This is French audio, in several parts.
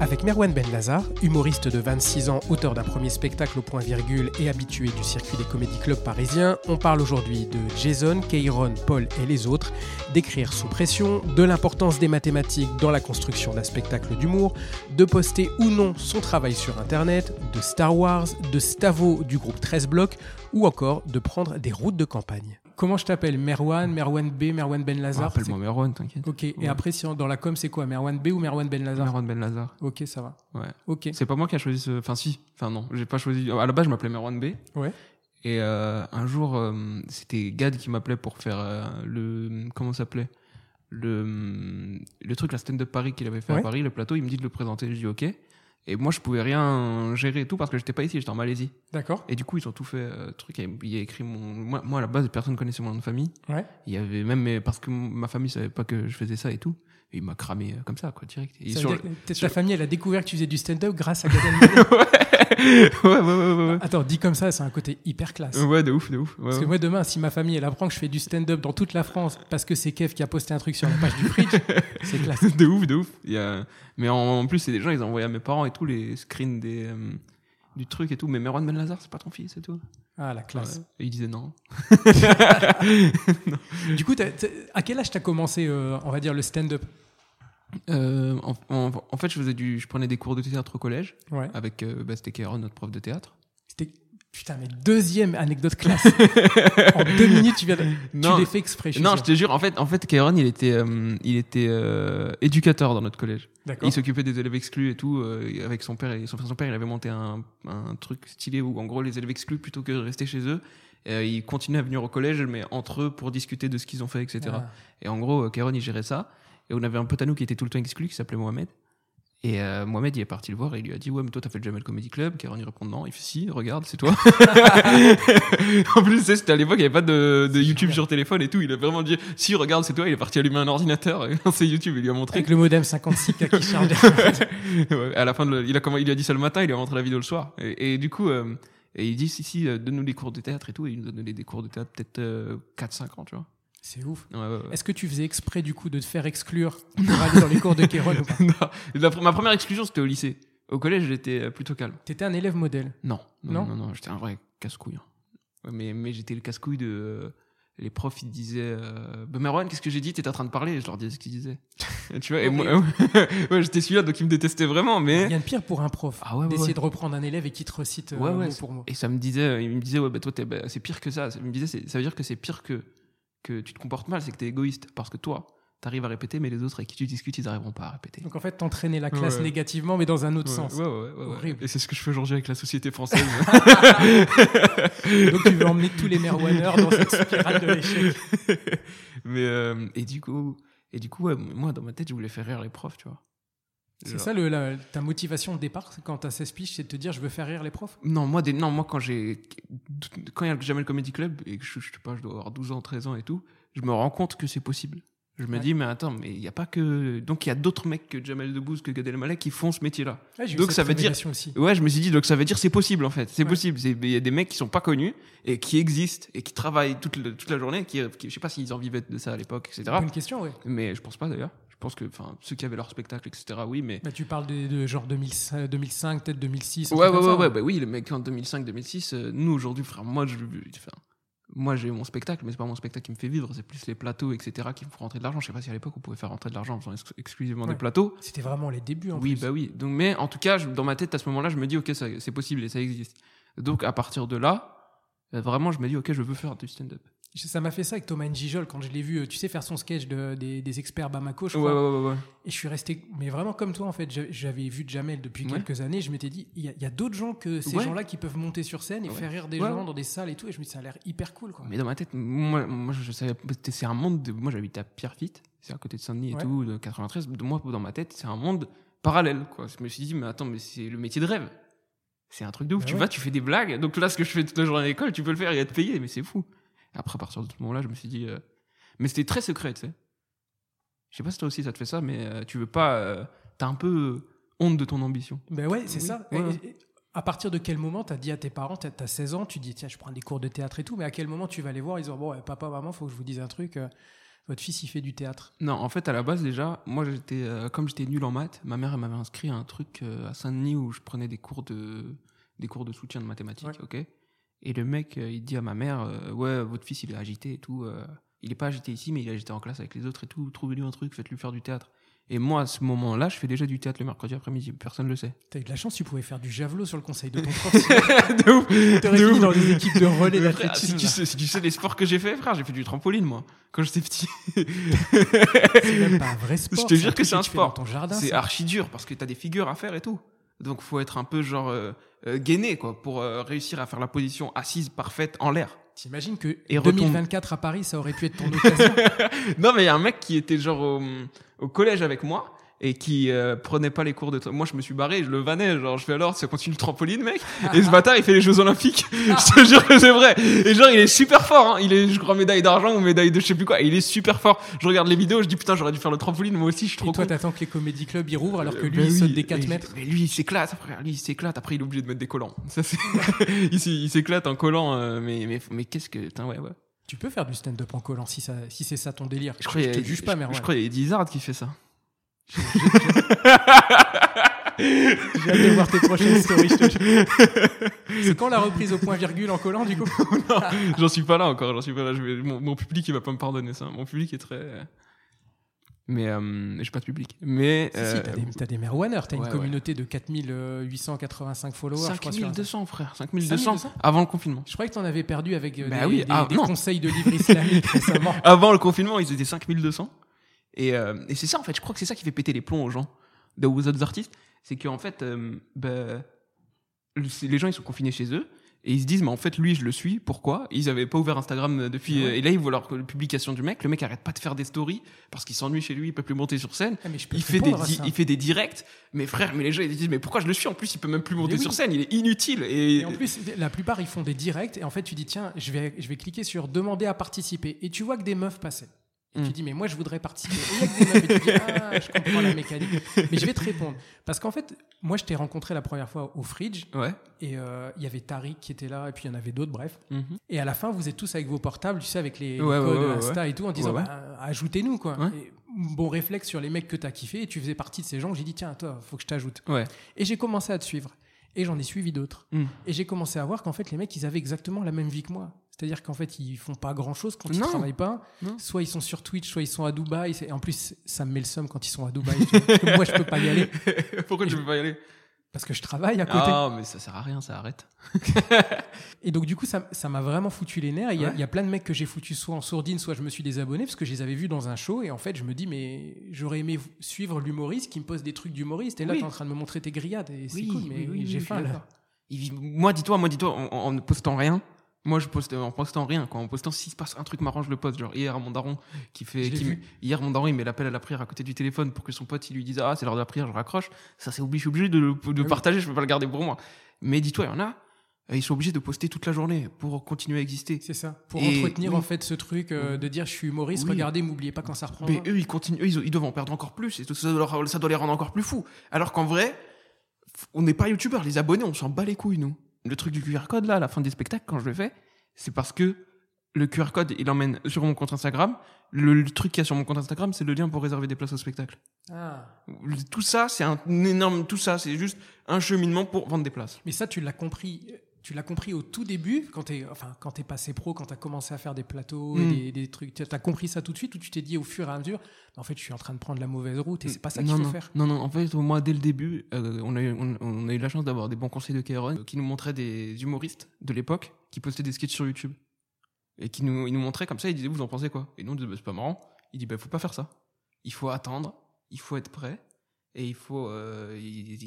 Avec Merwan Ben Lazar, humoriste de 26 ans, auteur d'un premier spectacle au point virgule et habitué du circuit des comédie clubs parisiens, on parle aujourd'hui de Jason, Keiron, Paul et les autres, d'écrire sous pression, de l'importance des mathématiques dans la construction d'un spectacle d'humour, de poster ou non son travail sur internet, de Star Wars, de Stavo du groupe 13 blocs ou encore de prendre des routes de campagne. Comment je t'appelle Merwan, Merwan B, Merwan Ben Lazar Ah, Appelle-moi Merwan, t'inquiète. Ok, et après, si on- dans la com, c'est quoi Merwan B ou Merwan Ben Lazar Merwan Ben Lazar. Ok, ça va. Ouais. Ok. C'est pas moi qui a choisi ce. Enfin, si. Enfin, non. J'ai pas choisi. À la base, je m'appelais Merwan B. Ouais. Et euh, un jour, euh, c'était Gad qui m'appelait pour faire euh, le. Comment ça s'appelait? Le, le truc, la stand-up Paris qu'il avait fait Ouais. à Paris, le plateau. Il me dit de le présenter. Je dis OK. Et moi, je pouvais rien gérer et tout parce que j'étais pas ici, j'étais en Malaisie. D'accord. Et du coup, ils ont tout fait. euh, truc. Il y a écrit mon. Moi, moi, à la base, personne connaissait mon nom de famille. Ouais. Il y avait même. mais Parce que ma famille savait pas que je faisais ça et tout. Et il m'a cramé euh, comme ça, quoi, direct. Et Ça sur veut le- dire que ta sur- famille, elle a découvert que tu faisais du stand-up grâce à Gad Elmaleh. ouais, ouais, ouais, ouais, ouais. Attends, dit comme ça, c'est un côté hyper classe. Ouais, de ouf, de ouf. Parce que moi, demain, si ma famille, elle apprend que je fais du stand-up dans toute la France parce que c'est Kev qui a posté un truc sur la page du Fridge, c'est classe. de ouf, de ouf. Il y a... Mais en, en plus, c'est des gens, ils envoyaient à mes parents et tout les screens des, euh, du truc et tout. Mais Merwan Ben Lazar, c'est pas ton fils et tout. Ah, la classe. Et il disait non. Du coup, à quel âge t'as commencé, euh, on va dire, le stand-up? Euh, en, en- en fait, je faisais du, je prenais des cours de théâtre au collège Ouais. avec euh, bah, c'était Kéron, notre prof de théâtre. C'était. Putain, mais deuxième anecdote classe. en deux minutes, tu viens de... Non. Tu l'as fait exprès, je Non, je te jure, en fait, en fait, Kéron, il était, euh, il était euh, éducateur dans notre collège. Il s'occupait des élèves exclus et tout. euh, avec son père, et son, son père, il avait monté un, un truc stylé où, en gros, les élèves exclus, plutôt que de rester chez eux, euh, ils continuaient à venir au collège, mais entre eux pour discuter de ce qu'ils ont fait, etc. Ah. Et en gros, Kéron, il gérait ça. Et on avait un pote à nous qui était tout le temps exclu, qui s'appelait Mohamed. Et euh, Mohamed, il est parti le voir et il lui a dit Ouais, mais toi, t'as fait le Jamel Comedy Club. Kéron, il répond Non. Il fait Si, regarde, c'est toi. en plus, c'était à l'époque, il n'y avait pas de, de YouTube sur téléphone et tout. Il a vraiment dit Si, regarde, c'est toi. Il est parti allumer un ordinateur et lancer YouTube. Il lui a montré. Avec le modem 56K qui charge. Ouais, à la fin de le- il a comment il a dit ça le matin il lui a montré la vidéo le soir et, et du coup euh, et il dit si si euh, donne-nous des cours de théâtre et tout et il nous a donné des cours de théâtre peut-être 4-5 ans tu vois c'est ouf. ouais, ouais, ouais. Est-ce que tu faisais exprès, du coup, de te faire exclure pour aller dans les cours de Kéron ou pas Non, ma première exclusion c'était au lycée au collège j'étais euh, plutôt calme T'étais un élève modèle. non non Non non non, j'étais un vrai casse-couille hein. Mais mais j'étais le casse-couille de euh, les profs ils disaient euh, bah, Merwan qu'est-ce que j'ai dit? T'étais en train de parler et je leur disais ce qu'ils disaient tu vois et moi j'étais celui-là donc ils me détestaient vraiment mais Rien de pire pour un prof. ah D'essayer de reprendre un élève et qui te recite euh, mot pour mot. Et ça me disait, il me disait, ouais, bah toi, bah, c'est pire que ça. Ça me disait, ça veut dire que c'est pire que, que tu te comportes mal, c'est que t'es égoïste. Parce que toi, t'arrives à répéter, mais les autres avec qui tu discutes, ils n'arriveront pas à répéter. Donc en fait, t'entraînais la classe Ouais. négativement, mais dans un autre Ouais, sens. ouais, ouais, ouais, ouais. Horrible. Et c'est ce que je fais aujourd'hui avec la société française. Donc tu veux emmener tous les Merwaners dans cette spirale de l'échec. mais, euh, et du coup, et du coup ouais, moi, dans ma tête, je voulais faire rire les profs, tu vois. C'est ça le, la- ta motivation de départ quand t'as 16 piges, c'est de te dire je veux faire rire les profs? Non, moi, des, non, moi quand j'ai. Quand il y a le Jamel Comedy Club et que je, je sais pas, je dois avoir 12 ans, 13 ans et tout, je me rends compte que c'est possible. Je me Ouais. dis, mais attends, mais il n'y a pas que. Donc il y a d'autres mecs que Jamel Debbouze, que Gad Elmaleh qui font ce métier-là. Ouais, Donc, ça veut dire- aussi. Ouais, je me suis dit, donc ça veut dire c'est possible en fait. C'est Ouais. possible. Il y a des mecs qui sont pas connus et qui existent et qui travaillent toute, le- toute la journée. Qui, qui- je sais pas s'ils en vivaient de ça à l'époque, etc. Bonne question, ouais. Mais je pense pas d'ailleurs. Je pense que enfin, ceux qui avaient leur spectacle, etc. Oui, mais. Bah, tu parles de, de genre 2005, 2005 peut-être 2006. un Ouais, ouais, ouais, ça, ouais, bah oui, le mec en 2005-2006, euh, nous aujourd'hui, frère, moi, je, moi j'ai mon spectacle, mais c'est pas mon spectacle qui me fait vivre, c'est plus les plateaux, etc., qui me font rentrer de l'argent. Je sais pas si à l'époque on pouvait faire rentrer de l'argent en faisant ex- exclusivement Ouais. des plateaux. C'était vraiment les débuts en Oui, plus. bah oui. Donc, mais en tout cas, je- dans ma tête, à ce moment-là, je me dis, ok, c'est possible et ça existe. Donc à partir de là, euh, vraiment, je me dis, ok, je veux faire du stand-up. Ça m'a fait ça avec Thomas Njijol quand je l'ai vu, euh, tu sais, faire son sketch de- des, des experts Bamako, je crois. ouais, ouais, ouais. Et je suis resté, mais vraiment comme toi en fait, J'a- j'avais vu Jamel depuis quelques années, je m'étais dit, il y a, d'autres gens que ces gens-là qui peuvent monter sur scène et faire rire des gens dans des salles et tout, et je me dis, ça a l'air hyper cool quoi. Mais dans ma tête, moi, moi je savais, c'est un monde. De, moi, j'habite à Pierrefitte, c'est à côté de Saint-Denis et tout, de 93. De moi, dans ma tête, c'est un monde parallèle, quoi. Je me suis dit, mais attends, mais c'est le métier de rêve. C'est un truc de ouf. Bah tu vas, tu fais des blagues. Donc là, ce que je fais toute la journée à l'école, tu peux le faire et être payé, mais c'est fou. Après, à partir de ce moment-là, je me suis dit, euh, mais c'était très secret, tu sais. Je sais pas si toi aussi ça te fait ça, mais euh, tu veux pas. euh, T'as un peu honte de ton ambition. Ben ouais, c'est Oui, ça. ouais, Et- ouais. et- à partir de quel moment tu as dit à tes parents, tu as 16 ans, tu dis tiens, je prends des cours de théâtre et tout, mais à quel moment tu vas les voir Ils disent bon, papa, maman, faut que je vous dise un truc. euh, votre fils, il fait du théâtre. Non, en fait, à la base, déjà, moi, j'étais, euh, comme j'étais nul en maths, ma mère, elle m'avait inscrit à un truc euh, à Saint-Denis où je prenais des cours de, des cours de soutien de mathématiques, Ouais. ok? Et le mec, euh, il dit à ma mère, euh, ouais, votre fils, il est agité et tout. euh, il est pas agité ici, mais il est agité en classe avec les autres et tout. Trouvez-lui un truc, faites-lui faire du théâtre. Et moi, à ce moment-là, je fais déjà du théâtre le mercredi après-midi. Personne ne le sait. T'as eu de la chance, tu pouvais faire du javelot sur le conseil de ton prof. de ouf T'aurais fini dans des équipes de relais d'athlétisme. si, tu sais, si tu sais les sports que j'ai fait, frère, j'ai fait du trampoline, moi, quand j'étais petit. C'est même pas un vrai sport. Je te jure que c'est un sport. C'est archi dur parce que t'as des figures à faire et tout. Donc faut être un peu genre euh, euh, gainé quoi pour euh, réussir à faire la position assise parfaite en l'air. T'imagines que Et retombe. 2024 à Paris, ça aurait pu être ton occasion? non mais il y a un mec qui était genre au, au collège avec moi et qui euh, prenait pas les cours de moi je me suis barré je le vannais genre je fais alors ça continue le trampoline mec? Et ce bâtard il fait les jeux olympiques je te jure que c'est vrai et genre il est super fort hein. il est je crois médaille d'argent ou médaille de je sais plus quoi et il est super fort je regarde les vidéos je dis putain j'aurais dû faire le trampoline moi aussi je suis trop Et toi, t'attends que les comédie clubs y rouvrent alors que Euh, lui, ben il oui, saute des 4 et- mètres. Mais lui, il s'éclate, frère. Lui, il s'éclate. Après, il est obligé de mettre des collants. Ça, c'est... il s'é- il s'éclate en collant. euh, mais, mais, mais qu'est-ce que. Putain, ouais, ouais. Tu peux faire du stand-up en collant si, ça, si c'est ça ton délire. Je, crois a- te juge pas, je, Merwan. je crois qu'il y a Eddie Izzard qui fait ça. J'ai hâte de voir tes prochaines stories. C'est quand la reprise au point virgule en collant, du coup J'en suis pas là encore. J'en suis pas là. Je vais... mon, mon public, il va pas me pardonner ça. Mon public est très. Mais euh, j'ai pas de public. Mais. Si, si, euh, t'as des, t'as des t'as ouais, une ouais. communauté de 4885 followers, je crois. sur Insta. 5200, frère. 5200 5200 avant le confinement. Je croyais que t'en avais perdu avec euh, Bah des, oui, des- ah, des non. conseils de livres islamiques récemment. Avant le confinement, ils étaient 5200. Et, euh, et c'est ça, en fait, je crois que c'est ça qui fait péter les plombs aux gens, de- aux autres artistes. C'est qu'en fait, euh, bah, les gens, ils sont confinés chez eux. Et ils se disent, mais en fait, lui, je le suis. Pourquoi? Ils avaient pas ouvert Instagram depuis. Ah ouais. euh, Et là, ils voient leur publication du mec. Le mec arrête pas de faire des stories parce qu'il s'ennuie chez lui, il peut plus monter sur scène. Ah, mais je peux Il fait, des, il fait des directs. Mais frère, mais les gens, ils disent, mais pourquoi je le suis? En plus, il peut même plus monter oui. sur scène. Il est inutile. Et, Et en plus, la plupart, ils font des directs. Et en fait, tu dis, tiens, je vais, je vais cliquer sur demander à participer. Et tu vois que des meufs passaient. Et tu Mm. dis, mais moi, je voudrais participer. Et il y a que des meufs. Et tu dis, ah, je comprends la mécanique. Mais je vais te répondre. Parce qu'en fait, moi, je t'ai rencontré la première fois au Fridge. Ouais. Et euh, il y avait Tariq qui était là. Et puis, il y en avait d'autres, bref. Mhm. Et à la fin, vous êtes tous avec vos portables, tu sais, avec les, Ouais, codes ouais, Insta et tout, en disant, bah, ajoutez-nous, quoi. Et bon réflexe sur les mecs que t'as kiffé. Et tu faisais partie de ces gens. J'ai dit, tiens, toi, faut que je t'ajoute. Ouais. Et j'ai commencé à te suivre. Et j'en ai suivi d'autres. Mm. Et j'ai commencé à voir qu'en fait, les mecs, ils avaient exactement la même vie que moi. C'est-à-dire qu'en fait, ils font pas grand-chose quand ils Non. travaillent pas. Non. Soit ils sont sur Twitch, soit ils sont à Dubaï. Et en plus, ça me met le seum quand ils sont à Dubaï. Que moi, je peux pas y aller pourquoi tu peux pas y aller? Parce que je travaille à côté. Ah, mais ça sert à rien, ça arrête. Et donc, du coup, ça ça m'a vraiment foutu les nerfs. Il y, a- Ouais. il y a plein de mecs que j'ai foutu soit en sourdine, soit je me suis désabonné parce que je les avais vus dans un show. Et en fait, je me dis, mais j'aurais aimé suivre l'humoriste qui me pose des trucs d'humoriste. Et là, Oui. tu es en train de me montrer tes grillades. Et c'est Oui, cool, mais oui, oui, j'ai oui, faim là. Il- moi, dis-toi, moi, dis-toi, en, en ne postant rien. Moi, je poste en postant rien. Quoi. En postant, s'il se passe un truc marrant, je le poste. Genre, hier, mon daron, qui fait. Qui met- hier, mon daron, il met l'appel à la prière à côté du téléphone pour que son pote, il lui dise Ah, c'est l'heure de la prière, je raccroche. Ça, c'est obligé, obligé de, le- de oui. partager, je peux pas le garder pour moi. Mais dis-toi, il y en a, euh, ils sont obligés de poster toute la journée pour continuer à exister. C'est ça. Pour Et entretenir oui. en fait ce truc euh, de dire je suis humoriste, Oui. regardez, m'oubliez pas quand ça reprend. Mais eux, ils continuent, eux, ils, ils doivent en perdre encore plus. Et ça, doit ça doit les rendre encore plus fous. Alors qu'en vrai, on n'est pas youtubeurs. Les abonnés, on s'en bat les couilles, nous. Le truc du QR code, là, à la fin des spectacles, quand je le fais, c'est parce que le QR code, il emmène sur mon compte Instagram. Le, le truc qu'il y a sur mon compte Instagram, c'est le lien pour réserver des places au spectacle. Ah. Tout ça, c'est un énorme. Tout ça, c'est juste un cheminement pour vendre des places. Mais ça, tu l'as compris. Tu l'as compris au tout début, quand t'es, enfin, quand t'es passé pro, quand t'as commencé à faire des plateaux, et Mm. des, des trucs. T'as compris ça tout de suite ou tu t'es dit au fur et à mesure, en fait, je suis en train de prendre la mauvaise route et c'est pas ça qu'il faut non, faire. Non, non, en fait, moi, dès le début, euh, on, a eu, on, on a eu la chance d'avoir des bons conseils de Kairon euh, qui nous montraient des humoristes de l'époque qui postaient des sketchs sur YouTube. Et qui nous, ils nous montraient comme ça, ils disaient, vous en pensez quoi? Et nous, on disait, bah, c'est pas marrant. Il dit, bah, faut pas faire ça. Il faut attendre, il faut être prêt. Et il faut, euh,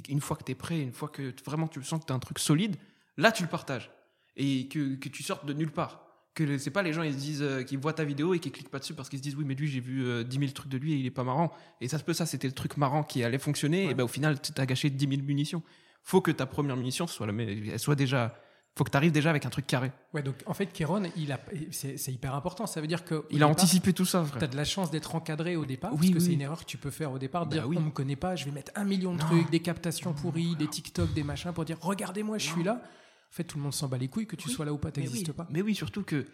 une fois que t'es prêt, une fois que vraiment tu sens que t'as un truc solide, là, tu le partages. Et que, que tu sortes de nulle part. Que c'est pas les gens, ils se disent, euh, qu'ils voient ta vidéo et qu'ils cliquent pas dessus parce qu'ils se disent, oui, mais lui, j'ai vu euh, 10 000 trucs de lui et il est pas marrant. Et ça se peut, ça, c'était le truc marrant qui allait fonctionner. Ouais. Et ben au final, tu t'as gâché 10 000 munitions. Faut que ta première munition soit la, elle soit déjà Faut que tu arrives déjà avec un truc carré. Ouais, donc en fait, Kéron, il a, c'est, c'est hyper important. Ça veut dire que. Il a anticipé tout ça, Tu as de la chance d'être encadré au départ, Oui, parce que oui, c'est une erreur que tu peux faire au départ, Bah dire oui. on me connaît pas, je vais mettre un million de Non. trucs, des captations pourries, des TikTok, des machins pour dire regardez-moi, je suis là. En fait, tout le monde s'en bat les couilles, que tu Oui, sois là ou pas, t'existes oui. pas. Mais oui, surtout que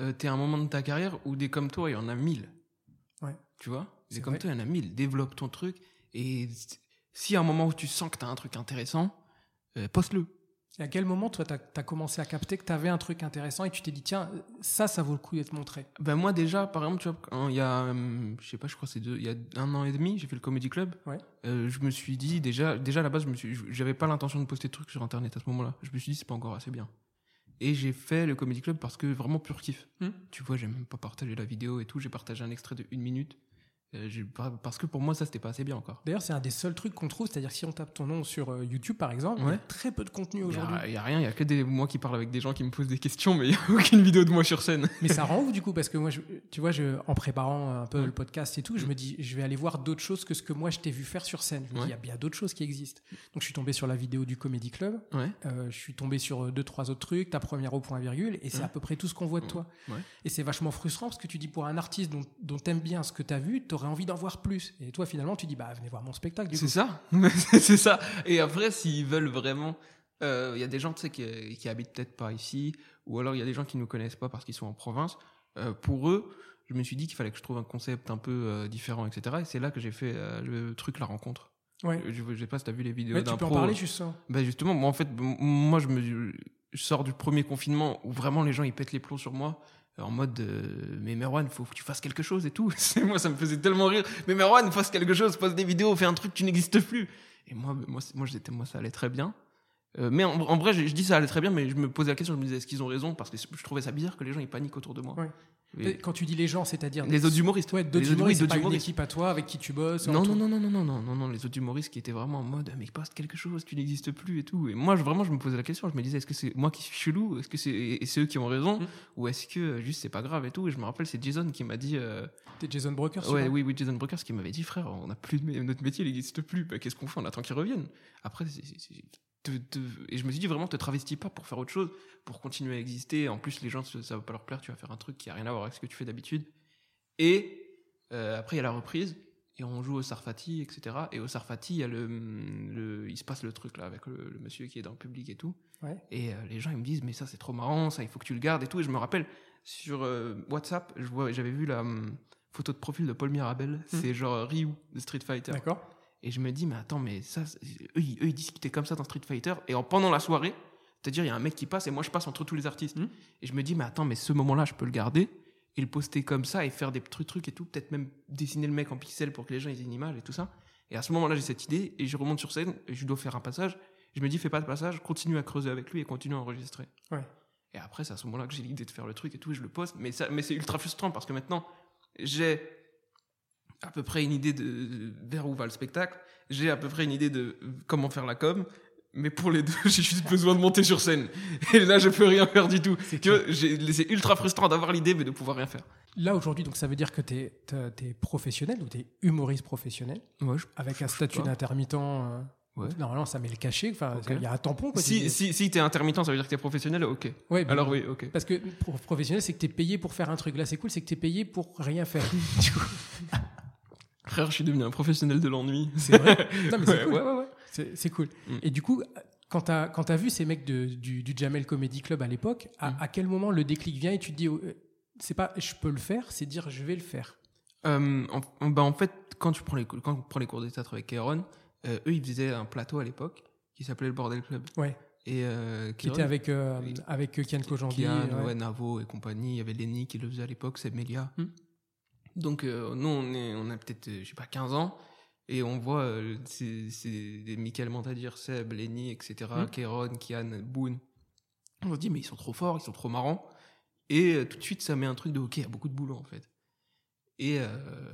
euh, t'es à un moment de ta carrière où des comme toi, il y en a mille. Ouais. Tu vois? Des C'est comme vrai. toi, il y en a mille. Développe ton truc. Et si à un moment où tu sens que t'as un truc intéressant, euh, poste-le. À quel moment, toi, tu as, commencé à capter que tu avais un truc intéressant et tu t'es dit tiens, ça, ça vaut le coup d'être montré? Ben moi déjà, par exemple, tu vois, quand il y a, hum, je sais pas, je crois c'est deux, il y a un an et demi, j'ai fait le comedy club. Ouais. Euh, je me suis dit déjà, déjà à la base, je me suis, j'avais pas l'intention de poster de trucs sur internet à ce moment-là. Je me suis dit c'est pas encore assez bien. Et j'ai fait le comedy club parce que vraiment pur kiff. Hmm. Tu vois, j'ai même pas partagé la vidéo et tout. J'ai partagé un extrait de une minute. Euh, parce que pour moi ça c'était pas assez bien encore. D'ailleurs, c'est un des seuls trucs qu'on trouve, c'est-à-dire si on tape ton nom sur euh, YouTube, par exemple, il y a très peu de contenu Il y, aujourd'hui. a, y a rien, il y a que des moi qui parle avec des gens qui me posent des questions, mais il y a aucune vidéo de moi sur scène. Mais ça rend ouf du coup, parce que moi, je- tu vois, je, en préparant un peu Ouais. le podcast et tout, je me dis, je vais aller voir d'autres choses que ce que moi je t'ai vu faire sur scène. Je me dis, il y a bien d'autres choses qui existent. Donc je suis tombé sur la vidéo du Comedy Club, euh, je suis tombé sur deux, trois autres trucs, ta première au point virgule, et c'est à peu près tout ce qu'on voit de toi. Ouais. Et c'est vachement frustrant parce que tu dis pour un artiste dont, dont t'aimes bien ce que t'as vu, t'aurais envie d'en voir plus. Et toi, finalement, tu dis, bah venez voir mon spectacle. C'est ça, c'est ça. Et après, s'ils veulent vraiment, euh, il y a des gens, tu sais, qui, qui habitent peut-être pas ici, ou alors il y a des gens qui nous connaissent pas parce qu'ils sont en province. Euh, pour eux, je me suis dit qu'il fallait que je trouve un concept un peu euh, différent, etc. Et c'est là que j'ai fait euh, le truc la rencontre. Ouais. Je, je sais pas si t'as vu les vidéos Ouais, tu peux en parler juste ça. Ben justement, moi en fait, moi je me je sors du premier confinement où vraiment les gens ils pètent les plombs sur moi euh, en mode euh, mais Merwan, faut que tu fasses quelque chose et tout. Moi ça me faisait tellement rire. Mais Merwan, fasse quelque chose, poste des vidéos, fais un truc, tu n'existes plus. Et moi moi moi j'étais moi ça allait très bien. Euh, mais en, en vrai, je, je dis ça allait très bien, mais je me posais la question, je me disais est-ce qu'ils ont raison? Parce que je trouvais ça bizarre que les gens ils paniquent autour de moi. Ouais. Et- Quand tu dis les gens, c'est-à-dire les autres humoristes. Ouais, d'autres Les autres- oui, humoristes, c'est pas une humoristes. équipe à toi avec qui tu bosses. Non, non, non, non, non, non, non, non, non, les autres humoristes qui étaient vraiment en mode, mais poste quelque chose, tu n'existes plus et tout. Et moi, je, vraiment, je me posais la question, je me disais, est-ce que c'est moi qui suis chelou? Est-ce que c'est et c'est eux qui ont raison? Mm. Ou est-ce que euh, juste c'est pas grave et tout? Et je me rappelle, c'est Jason qui m'a dit, euh, T'es Jason Broker, ouais, oui, oui, Jason Brokers qui m'avait dit, frère, on a plus de notre métier, il n'existe plus. Bah, Qu'est-ce qu'on fait? On attend qu'ils reviennent. Après, c'est- te- te- et je me suis dit, vraiment, te travestis pas pour faire autre chose, pour continuer à exister. En plus, les gens, ça va pas leur plaire, tu vas faire un truc qui a rien à voir avec ce que tu fais d'habitude. Et euh, après, il y a la reprise, et on joue au Sarfati, etc. Et au Sarfati, il y a le, le- il se passe le truc là avec le, le monsieur qui est dans le public et tout. Ouais. Et euh, les gens, ils me disent, mais ça, c'est trop marrant, ça, il faut que tu le gardes et tout. Et je me rappelle, sur euh, WhatsApp, je vois, j'avais vu la hum, photo de profil de Paul Mirabel. C'est genre Ryu de Street Fighter. D'accord. Et je me dis, mais attends, mais ça, eux, ils, eux, ils discutaient comme ça dans Street Fighter. Et en, pendant la soirée, c'est-à-dire, il y a un mec qui passe et moi, je passe entre tous les artistes. Mhm. Et je me dis, mais attends, mais ce moment-là, je peux le garder et le poster comme ça et faire des trucs, trucs et tout. Peut-être même dessiner le mec en pixels pour que les gens aient une image et tout ça. Et à ce moment-là, j'ai cette idée et je remonte sur scène et je dois faire un passage. Je me dis, fais pas de passage, continue à creuser avec lui et continue à enregistrer. Ouais. Et après, c'est à ce moment-là que j'ai l'idée de faire le truc et tout, et je le poste. Mais, ça, mais c'est ultra frustrant parce que maintenant, j'ai à peu près une idée de vers où va le spectacle. J'ai à peu près une idée de comment faire la com. Mais pour les deux, j'ai juste besoin de monter sur scène. Et là, je peux rien faire du tout. C'est Tu ultra frustrant d'avoir l'idée, mais de pouvoir rien faire. Là, aujourd'hui, donc ça veut dire que tu es, professionnel ou tu es humoriste professionnel? Ouais, je- avec un je statut d'intermittent. euh, Ouais. Normalement, ça met le cachet. Enfin, il y a un tampon. Quoi, Si, tu- si, si t'es intermittent, ça veut dire que t'es professionnel, ok. Ouais, ben, Alors oui, ok. Parce que pro- professionnel, c'est que tu es payé pour faire un truc. Là, c'est cool, c'est que tu es payé pour rien faire. Du coup, Frère, je suis devenu un professionnel de l'ennui. c'est vrai. Non, mais c'est Ouais, cool. ouais, ouais. C'est cool. Mm. Et du coup, quand tu as, vu ces mecs de- du, du Jamel Comedy Club à l'époque, à, Mm. à quel moment le déclic vient et tu te dis, euh, c'est pas je peux le faire, c'est dire je vais le faire? Euh, en, bah, en fait, quand tu prends les, cou- quand on prend les cours de théâtre avec Kéron, euh, eux, ils faisaient un plateau à l'époque qui s'appelait le Bordel Club. Ouais. Et euh, Qui était avec, avec Kian Kojandi. Kian, ouais. Navo et compagnie. Il y avait Lenny qui le faisait à l'époque, c'est Melia. Hmm. Donc, euh, nous, on, est, on a peut-être, euh, je sais pas, 15 ans. Et on voit, euh, c'est des Michael Montadir, Seb, Lenny, etc., Hmm. Kéron, Kian, Boone. On se dit, mais ils sont trop forts, ils sont trop marrants. Et euh, tout de suite, ça met un truc de, ok, il y a beaucoup de boulot, en fait. Et. euh,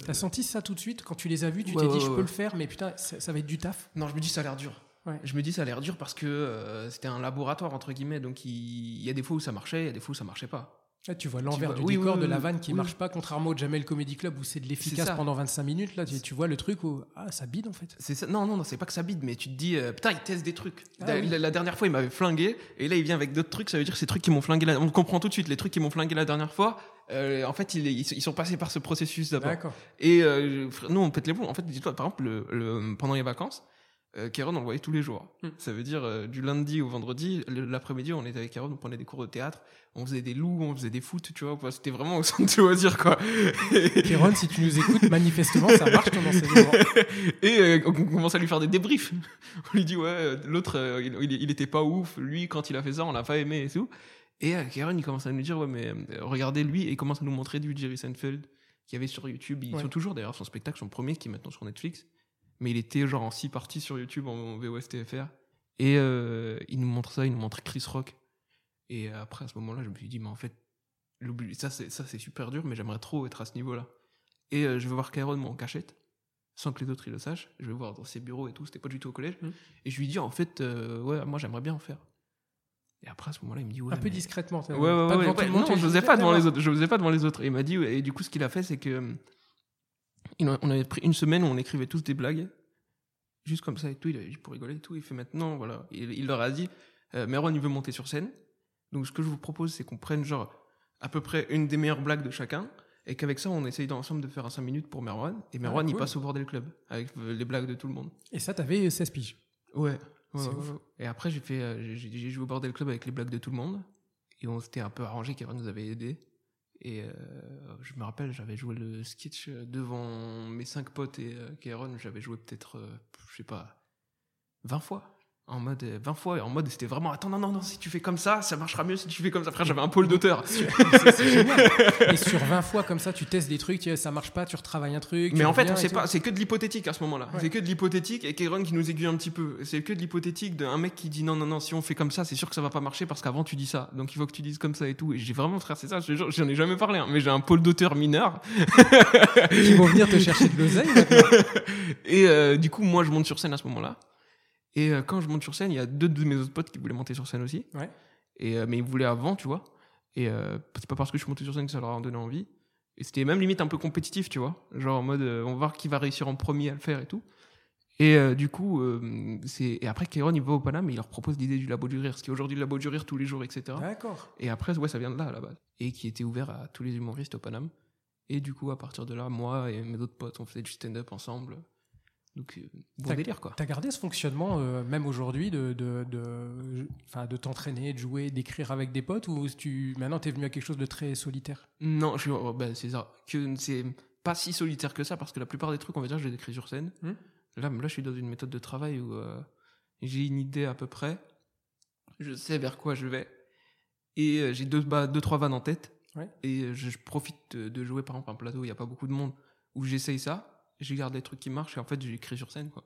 T'as senti ça tout de suite quand tu les as vus Tu Ouais, t'es dit ouais, je peux le faire, mais putain, ça, ça va être du taf? Non, je me dis ça a l'air dur. Je me dis ça a l'air dur parce que euh, c'était un laboratoire entre guillemets, donc il, il y a des fois où ça marchait, il y a des fois où ça marchait pas. Ah, tu vois l'envers du oui, décor oui, de la vanne qui marche pas, contrairement au Jamel Comedy Club où c'est de l'efficace pendant 25 minutes. Là, tu, tu vois le truc où ah, ça bide en fait. C'est ça. Non, non, non, c'est pas que ça bide, mais tu te dis, euh, putain, il teste des trucs. Ah la, oui. la- la dernière fois, il m'avait flingué, et là, il vient avec d'autres trucs. Ça veut dire que ces trucs qui m'ont flingué, la... on comprend tout de suite. Les trucs qui m'ont flingué la dernière fois, euh, en fait, ils, ils sont- passés par ce processus d'abord. Et euh, nous, on pète les plombs. En fait, dis-toi, par exemple, le, le- pendant les vacances, euh, Kéron, on le voyait tous les jours. Hmm. Ça veut dire euh, du lundi au vendredi, l'après-midi, on était avec Kéron, on prenait des cours de théâtre, on faisait des loups, on faisait des foot, tu vois. C'était vraiment au centre de loisirs, quoi. Kéron, si tu nous écoutes, manifestement, ça marche ton enseignement. Et euh, on commence à lui faire des débriefs. On lui dit, ouais, euh, l'autre, euh, il, il- il était pas ouf. Lui, quand il a fait ça, on l'a pas aimé et tout. Et euh, Karen, il commence à nous dire, ouais, mais euh, regardez lui, et il commence à nous montrer du Jerry Seinfeld qu'il y avait sur YouTube. Ils Ouais. sont toujours d'ailleurs son spectacle, son premier, qui est maintenant sur Netflix. Mais il était genre en six parties sur YouTube en VOSTFR. Et euh, il nous montre ça, il nous montre Chris Rock. Et après, à ce moment-là, je me suis dit, mais en fait, ça, c'est ça, c'est super dur, mais j'aimerais trop être à ce niveau-là. Et euh, je vais voir Kairon, moi, en cachette, sans que les autres ils le sachent. Je vais voir dans ses bureaux et tout, c'était pas du tout au collège. Mm. Et je lui dis, en fait, euh, ouais, moi, j'aimerais bien en faire. Et après, à ce moment-là, il me dit, ouais. Un peu discrètement. Ouais, ouais, pas ouais, ouais, tout le monde, non, je n'osais pas devant les D'accord. autres. Je n'osais pas devant les autres. Et il m'a dit, et du coup, ce qu'il a fait, c'est que on avait pris une semaine où on écrivait tous des blagues, juste comme ça et tout. Il a dit pour rigoler et tout. Il fait maintenant, voilà. Il, il leur a dit, euh, Merwan, il veut monter sur scène. Donc, ce que je vous propose, c'est qu'on prenne genre à peu près une des meilleures blagues de chacun. Et qu'avec ça, on essaye ensemble de faire un 5 minutes pour Merwan. Et Merwan, il Ah, cool. passe au bordel club avec euh, les blagues de tout le monde. Et ça, t'avais 16 piges. Ouais. Ouais, ouais. Et après, j'ai fait, euh, j'ai j'ai joué au bordel club avec les blagues de tout le monde. Et on s'était un peu arrangé, Kevin nous avait aidé. Et euh, je me rappelle, j'avais joué le sketch devant mes cinq potes et euh, Kieron, j'avais joué peut-être, euh, je sais pas, 20 fois. En mode, euh, 20 fois, et en mode, c'était vraiment, attends, non, non, non, si tu fais comme ça, ça marchera mieux si tu fais comme ça. Frère, j'avais un pôle d'auteur. C'est génial. Et sur 20 fois comme ça, tu testes des trucs, tu- ça marche pas, tu retravailles un truc. Mais en fait, on sait pas, c'est que de l'hypothétique à ce moment-là. Ouais. C'est que de l'hypothétique et Kieron qui nous aiguille un petit peu. C'est que de l'hypothétique d'un mec qui dit non, non, non, si on fait comme ça, c'est sûr que ça va pas marcher parce qu'avant tu dis ça. Donc il faut que tu dises comme ça et tout. Et j'ai vraiment, frère, c'est ça, j'en ai jamais parlé, hein, mais j'ai un pôle d'auteur mineur. Ils vont venir te chercher de l'oseille. Et euh, du coup, moi, je monte sur scène à ce moment-là. Et euh, quand je monte sur scène, il y a deux de mes autres potes qui voulaient monter sur scène aussi. Ouais. Et, euh, mais ils voulaient avant, tu vois. Et euh, c'est pas parce que je suis monté sur scène que ça leur a donné envie. Et c'était même limite un peu compétitif, tu vois. Genre en mode, euh, on va voir qui va réussir en premier à le faire et tout. Et du coup, c'est et après Kéron, il va au Paname et il leur propose l'idée du labo du rire, ce qui est aujourd'hui le labo du rire tous les jours, etc. D'accord. Et après, ouais, ça vient de là à la base. Et qui était ouvert à tous les humoristes au Paname. Et du coup, à partir de là, moi et mes autres potes, on faisait du stand-up ensemble. Donc, bon T'as- délire, quoi. T'as gardé ce fonctionnement, euh, même aujourd'hui, de, de, de, de t'entraîner, de jouer, d'écrire avec des potes, ou tu, maintenant t'es venu à quelque chose de très solitaire? Non, je suis, oh, ben, c'est ça. Que c'est pas si solitaire que ça, parce que la plupart des trucs, on va dire, je les écris sur scène. Hmm. Là, là, je suis dans une méthode de travail où euh, j'ai une idée à peu près. Je sais vers quoi je vais. Et euh, j'ai deux, bah, deux, trois vannes en tête. Ouais. Et je, je profite de, de jouer, par exemple, un plateau où il n'y a pas beaucoup de monde, où j'essaye ça. Je garde des trucs qui marchent et en fait, j'écris sur scène, quoi.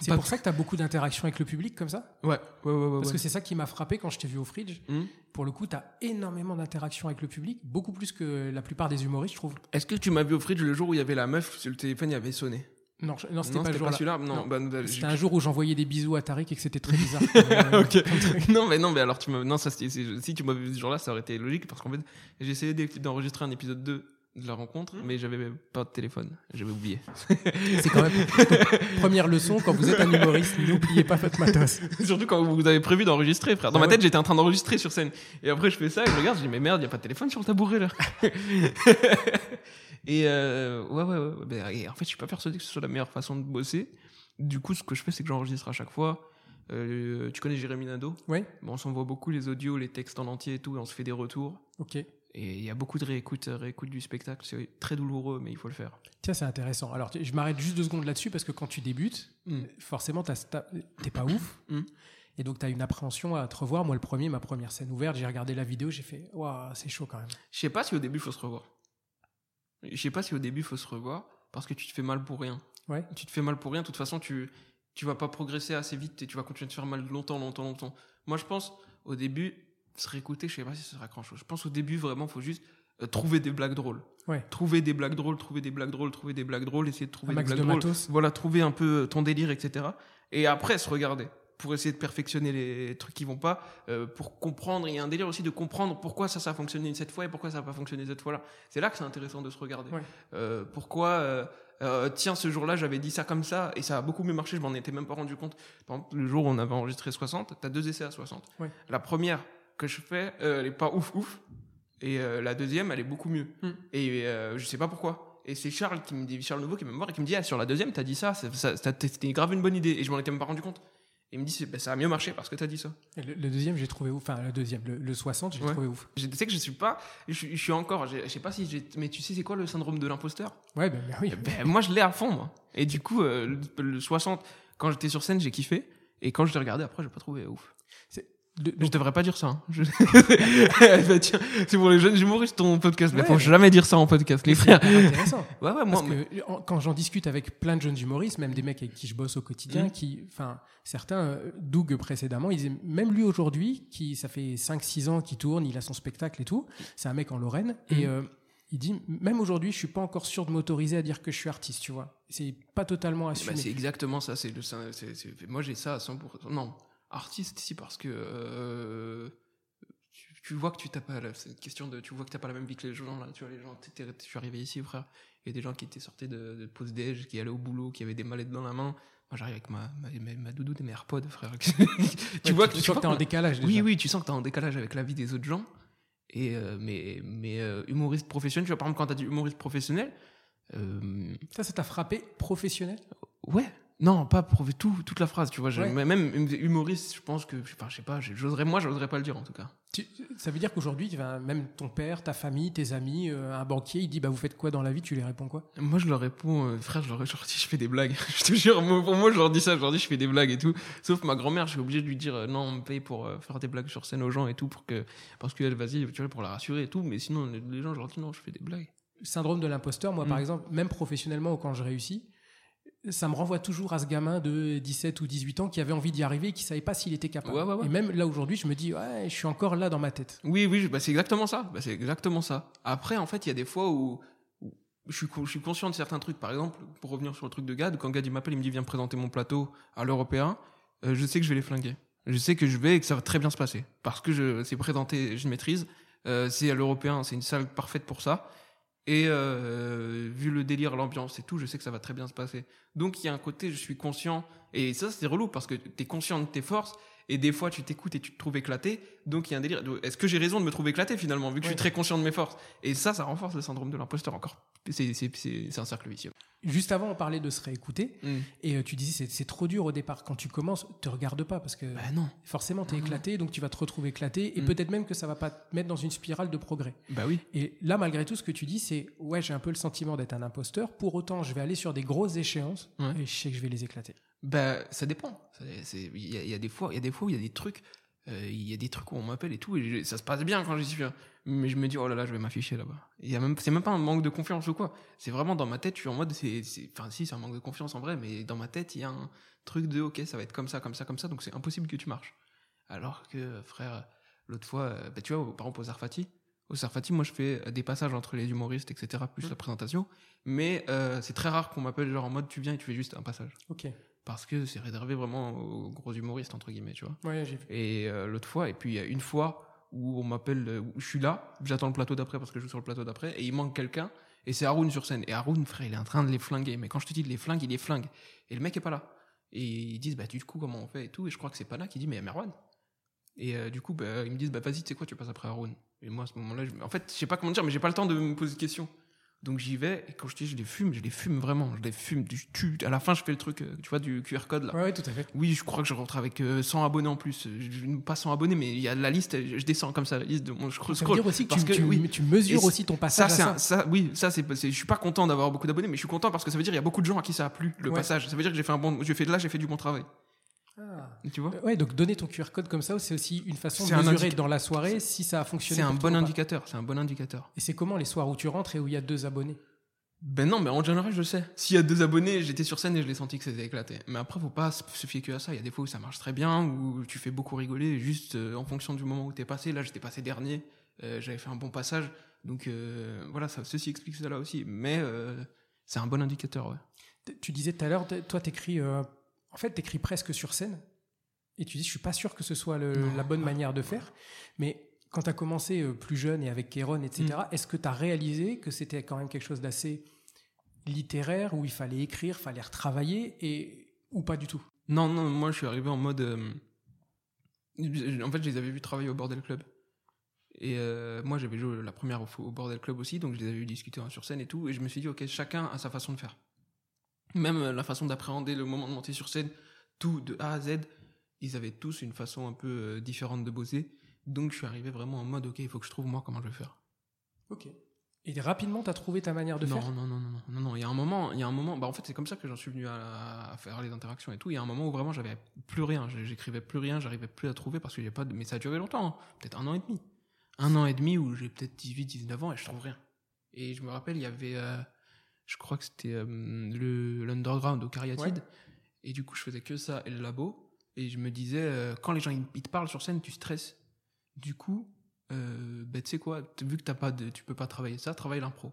C'est Pas- pour ça que t'as beaucoup d'interactions avec le public comme ça? Ouais, ouais, ouais, ouais. Parce que c'est ça qui m'a frappé quand je t'ai vu au Fridge. Hmm. Pour le coup, t'as énormément d'interactions avec le public, beaucoup plus que la plupart des humoristes, je trouve. Est-ce que tu m'as vu au fridge le jour où il y avait la meuf sur le téléphone, il avait sonné? Non, je- non c'était pas le jour là. celui-là Non, Non. bah, bah, C'était un jour où j'envoyais des bisous à Tariq et que c'était très bizarre. euh, Ok. comme truc. non mais non mais alors tu m'as non ça c'était si tu m'avais vu ce jour-là ça aurait été logique parce qu'en fait j'ai essayé d'enregistrer un épisode 2 de la rencontre mais j'avais pas de téléphone j'avais oublié C'est quand même. Première leçon, quand vous êtes un humoriste, n'oubliez pas votre matos. surtout quand vous avez prévu d'enregistrer frère dans Ah ma ouais. tête j'étais en train d'enregistrer sur scène et après je fais ça et je regarde je dis mais merde y a pas de téléphone sur le tabouret là et euh, ouais ouais ouais, ben, et en fait je suis pas persuadé que ce soit la meilleure façon de bosser du coup ce que je fais c'est que j'enregistre à chaque fois Euh, tu connais Jérémy Nadeau? Oui, Bon, on s'envoie beaucoup les audios, les textes en entier et tout, et on se fait des retours. ok. Et il y a beaucoup de réécoutes, réécoutes du spectacle. C'est très douloureux, mais il faut le faire. Tiens, c'est intéressant. Alors, je m'arrête juste deux secondes là-dessus parce que quand tu débutes, Mm. forcément, t'es pas ouf. Mm. Et donc, tu as une appréhension à te revoir. Moi, le premier, ma première scène ouverte, j'ai regardé la vidéo, j'ai fait Waouh, c'est chaud quand même. Je sais pas si au début il faut se revoir. Je sais pas si au début il faut se revoir parce que tu te fais mal pour rien. Ouais. Tu te fais mal pour rien. De toute façon, tu tu vas pas progresser assez vite et tu vas continuer de te faire mal longtemps, longtemps, longtemps. Moi, je pense au début se réécouter. Je sais pas si ce sera grand chose. Je pense au début vraiment, faut juste euh, trouver des blagues drôles. Ouais. Trouver des blagues drôles, trouver des blagues drôles, trouver des blagues drôles, essayer de trouver Un des blagues de drôles. matos. Voilà, trouver un peu ton délire, etc. Et après, se regarder. pour essayer de perfectionner les trucs qui vont pas, euh, pour comprendre. Il y a un délire aussi de comprendre pourquoi ça, ça a fonctionné cette fois et pourquoi ça n'a pas fonctionné cette fois-là. C'est là que c'est intéressant de se regarder. Ouais. Euh, pourquoi, euh, euh, tiens, ce jour-là, j'avais dit ça comme ça et ça a beaucoup mieux marché, je m'en étais même pas rendu compte. Par exemple, le jour où on avait enregistré 60, t'as deux essais à 60. Ouais. La première que je fais, euh, elle est pas ouf ouf. Et euh, la deuxième, elle est beaucoup mieux. Hmm. Et euh, je sais pas pourquoi. Et c'est Charles qui me dit, Charles Nouveau qui me voir et qui me dit, ah, sur la deuxième, t'as dit ça, ça, ça- ça- c'était grave une bonne idée. Et je m'en étais même pas rendu compte. Et il me dit, bah, ça a mieux marché parce que t'as dit ça. Et Le, le deuxième, j'ai trouvé ouf. Enfin, le deuxième, le, le 60, j'ai Ouais. trouvé ouf. Je sais que je suis pas, je, suis- je suis encore, je je sais pas si j'ai, mais tu sais, c'est quoi le syndrome de l'imposteur? Ouais, ben, ben oui. Ben, Moi, je l'ai à fond, moi. Et du coup, le, le 60, quand j'étais sur scène, j'ai kiffé. Et quand je l'ai regardé après, j'ai pas trouvé ouf. De- Je donc, devrais pas dire ça. hein. Je- Bah, tiens, c'est pour les jeunes humoristes ton podcast. Mais Ouais. faut jamais dire ça en podcast, les frères. intéressant. Ouais, ouais, moi. Parce que en- quand j'en discute avec plein de jeunes humoristes, même des mecs avec qui je bosse au quotidien, Mhm. qui, enfin, certains, euh, Doug précédemment, ils disaient, même lui aujourd'hui, qui ça fait 5-6 ans qu'il tourne, il a son spectacle et tout, c'est un mec en Lorraine, et Mhm. euh, il dit, même aujourd'hui, je suis pas encore sûr de m'autoriser à dire que je suis artiste, tu vois. C'est pas totalement Bah, assumé. c'est exactement ça. C'est- moi, j'ai ça à 100%. Non, artiste, si, parce que euh, tu, tu vois que tu t'as pas. la- C'est une question de. Tu vois que t'as pas la même vie que les gens là. Tu vois, les gens. je suis arrivé ici, frère. Il y a des gens qui étaient sortis de, de pause déj, qui allaient au boulot, qui avaient des mallettes dans la main. Moi, j'arrive avec ma, ma, ma, ma doudoune et mes AirPods, frère. tu Ouais, vois tu, que sens que t'es en décalage. Déjà. Oui, oui, tu sens que t'es en décalage avec la vie des autres gens. Et euh, mais mais euh, humoriste professionnel, tu vois, par exemple, quand t'as dit humoriste professionnel, Ça, ça t'a frappé professionnel? Ouais. Non, pas pour tout, toute la phrase, tu vois. Ouais. Même humoriste, je pense que. Enfin, je sais pas, j'oserais, moi, j'oserais pas le dire en tout cas. Tu- ça veut dire qu'aujourd'hui, même ton père, ta famille, tes amis, euh, un banquier, il dit bah vous faites quoi dans la vie Tu lui réponds quoi? Moi, je leur réponds, euh, frère, je leur, leur dis, je fais des blagues. je te jure, moi, pour moi, je leur dis ça, je leur dis, je fais des blagues et tout. Sauf ma grand-mère, je suis obligé de lui dire, euh, non, on me paye pour faire des blagues sur scène aux gens et tout, pour que, parce qu'elle, vas-y, tu vois, pour la rassurer et tout. Mais sinon, les, les gens, je leur dis, non, je fais des blagues. syndrome de l'imposteur, moi par Mm. exemple, même professionnellement ou quand je réussis, ça me renvoie toujours à ce gamin de 17 ou 18 ans qui avait envie d'y arriver et qui savait pas s'il était capable. Ouais, ouais, ouais. Et même là aujourd'hui, je me dis, ouais, je suis encore là dans ma tête. Oui, oui, bah, c'est exactement ça. Bah, c'est exactement ça. Après, en fait, il y a des fois où, où je, suis, co- je suis conscient de certains trucs. Par exemple, pour revenir sur le truc de Gad, quand Gad il m'appelle, il me dit viens me présenter mon plateau à l'européen, euh, je sais que je vais les flinguer. Je sais que je vais et que ça va très bien se passer. Parce que je c'est présenté, je maîtrise. Euh, c'est à l'européen, c'est une salle parfaite pour ça. Et euh, vu le délire, l'ambiance et tout, je sais que ça va très bien se passer. Donc il y a un côté, je suis conscient. Et ça, c'est relou parce que tu es conscient de tes forces. Et des fois, tu t'écoutes et tu te trouves éclaté. Donc, il y a un délire. Est-ce que j'ai raison de me trouver éclaté finalement, vu que je suis très conscient de mes forces? Et ça, ça renforce le syndrome de l'imposteur encore. C'est c'est- c'est- c'est un cercle vicieux. Juste avant, on parlait de se réécouter Mm. et euh, tu disais c'est- c'est trop dur au départ. Quand tu commences, te regarde pas parce que Bah non. forcément tu es Non, non. éclaté, donc tu vas te retrouver éclaté et Mm. peut-être même que ça va pas te mettre dans une spirale de progrès. Bah oui. Et là, malgré tout, ce que tu dis, c'est ouais, j'ai un peu le sentiment d'être un imposteur. Pour autant, je vais aller sur des grosses échéances Ouais. et je sais que je vais les éclater. Bah, ça dépend. Il y, y a des fois, il y a des fois où il y a des trucs, il y a des trucs où on m'appelle et tout, et ça se passe bien quand j'y suis. hein. Mais je me dis, oh là là, je vais m'afficher là-bas. A même, c'est même pas un manque de confiance ou quoi. C'est vraiment dans ma tête, je suis en mode, c'est, enfin, si, c'est un manque de confiance en vrai, mais dans ma tête, il y a un truc de, ok, ça va être comme ça, comme ça, comme ça, donc c'est impossible que tu marches. Alors que, frère, l'autre fois, euh, bah, tu vois, par exemple, au Sarfati, au Sarfati, moi, je fais euh, des passages entre les humoristes, etc., plus Mhm. la présentation, mais euh, c'est très rare qu'on m'appelle genre en mode, tu viens et tu fais juste un passage Ok. Parce que c'est réservé vraiment aux gros humoristes entre guillemets tu vois. Ouais, j'ai vu. et euh, l'autre fois et puis il y a une fois où on m'appelle euh, où je suis là j'attends le plateau d'après parce que je joue sur le plateau d'après et il manque quelqu'un et c'est Haroun sur scène. Et Haroun frère il est en train de les flinguer. Mais quand je te dis de les flingue il les flingue. Et le mec est pas là. Et ils disent bah du coup comment on fait et tout. Et je crois que c'est Pana qui dit mais Merwan. Et euh, du coup bah, ils me disent bah vas-y tu sais quoi tu passes après Haroun. Et moi à ce moment-là je- en fait je sais pas comment dire mais j'ai pas le temps de me poser de questions donc j'y vais et quand je dis je les fume je les fume vraiment je les fume du tu à la fin je fais le truc euh, tu vois du QR code là Ouais, ouais, tout à fait. oui, je crois que je rentre avec euh, 100 abonnés en plus. Je- Pas 100 abonnés, mais il y a la liste, je descends comme ça, la liste de mon je Ça veut scroll. dire aussi que, parce tu, que, tu- oui. tu mesures aussi ton Ça, passage c'est à ça. ça, oui, ça, c'est, c'est- je suis pas content d'avoir beaucoup d'abonnés, mais je suis content parce que ça veut dire qu'il y a beaucoup de gens à qui ça a plu, le Ouais. passage. Ça veut dire que j'ai fait un bon, j'ai fait de là, j'ai fait du bon travail. Ah. Tu vois? Ouais, donc donner ton QR code comme ça, c'est aussi une façon de mesurer dans la soirée si ça a fonctionné. C'est un bon indicateur, c'est un bon indicateur. Et c'est comment les soirs où tu rentres et où il y a deux abonnés? Ben non, mais en général, je sais. S'il y a deux abonnés, j'étais sur scène et je l'ai senti que c'était éclaté. Mais après, faut pas se fier que à ça. Il y a des fois où ça marche très bien, où tu fais beaucoup rigoler, juste euh, en fonction du moment où t'es passé. Là, j'étais passé dernier, euh, j'avais fait un bon passage. Donc euh, voilà, ça, ceci explique cela aussi. Mais euh, c'est un bon indicateur, ouais. Tu disais tout à l'heure, toi, t'écris. En fait, t'écris presque sur scène. et tu dis, je suis pas sûr que ce soit le- Non. la bonne manière de faire. Mais quand tu as commencé euh, plus jeune et avec Kéron, etc., Mm. est-ce que tu as réalisé que c'était quand même quelque chose d'assez littéraire où il fallait écrire, fallait retravailler et ou pas du tout? Non, non, moi je suis arrivé en mode. euh, En fait, je les avais vus travailler au Bordel Club. Et euh, moi, j'avais joué la première au, au Bordel Club aussi, donc je les avais vus discuter sur scène et tout. Et je me suis dit, ok, chacun a sa façon de faire. Même euh, la façon d'appréhender le moment de monter sur scène, tout de A à Z, ils avaient tous une façon un peu euh, différente de bosser. Donc je suis arrivé vraiment en mode, ok, il faut que je trouve moi comment je vais faire. Ok. Et rapidement, tu as trouvé ta manière de non, faire? non, non, non, non, non, non. Il y a un moment, il y a un moment. Bah en fait, c'est comme ça que j'en suis venu à, à faire les interactions et tout. Il y a un moment où vraiment j'avais plus rien, J'ai- j'écrivais plus rien, j'arrivais plus à trouver parce y a pas de. Mais ça a duré longtemps, hein. peut-être un an et demi, un an et demi où j'ai peut-être 18, 19 ans et je trouve rien. Et je me rappelle, il y avait, euh, je crois que c'était euh, le l'underground au Cariatide. Ouais. Et du coup, je faisais que ça et le labo. Et je me disais, euh, quand les gens ils, te parlent sur scène, tu stresses. Du coup, euh, ben, tu sais quoi, vu que t'as pas de, tu peux pas travailler ça, travaille l'impro.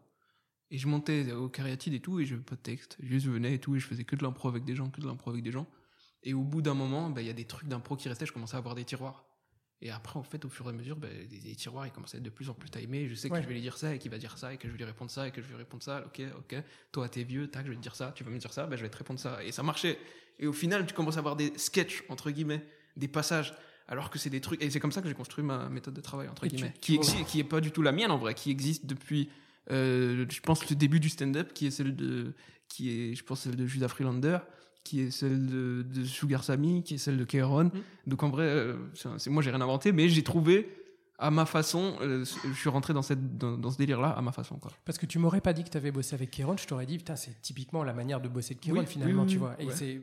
Et je montais au cariatide et tout, et je pas de texte. Juste je venais et tout, et je faisais que de l'impro avec des gens, que de l'impro avec des gens. Et au bout d'un moment, ben, il y a des trucs d'impro qui restaient, je commençais à avoir des tiroirs. Et après, en fait, au fur et à mesure, ben, les, les tiroirs, ils commençaient à être de plus en plus timés. Je sais Ouais. que je vais lui dire ça, et qu'il va dire ça, et que je vais lui répondre ça, et que je vais lui répondre ça. Ok, ok. Toi, t'es vieux, tac, je vais te dire ça, tu vas me dire ça, ben, je vais te répondre ça. Et ça marchait. Et au final, tu commences à avoir des sketchs, entre guillemets, des passages. Alors que c'est des trucs. Et c'est comme ça que j'ai construit ma méthode de travail, entre Et guillemets. tu qui, vois- exi- qui est pas du tout la mienne, en vrai, qui existe depuis, euh, je pense, le début du stand-up, qui est celle de. Qui est, je pense, celle de Judas Freelander, qui est celle de, de Sugar Sammy, qui est celle de Kéron. Mm. Donc en vrai, euh, c'est moi, j'ai rien inventé, mais j'ai trouvé à ma façon. euh, je suis rentré dans, cette, dans, dans ce délire-là à ma façon, quoi. Parce que tu m'aurais pas dit que tu avais bossé avec Kéron, je t'aurais dit, putain, c'est typiquement la manière de bosser de Kéron, Oui, finalement, oui, oui, tu vois. Et Ouais. c'est,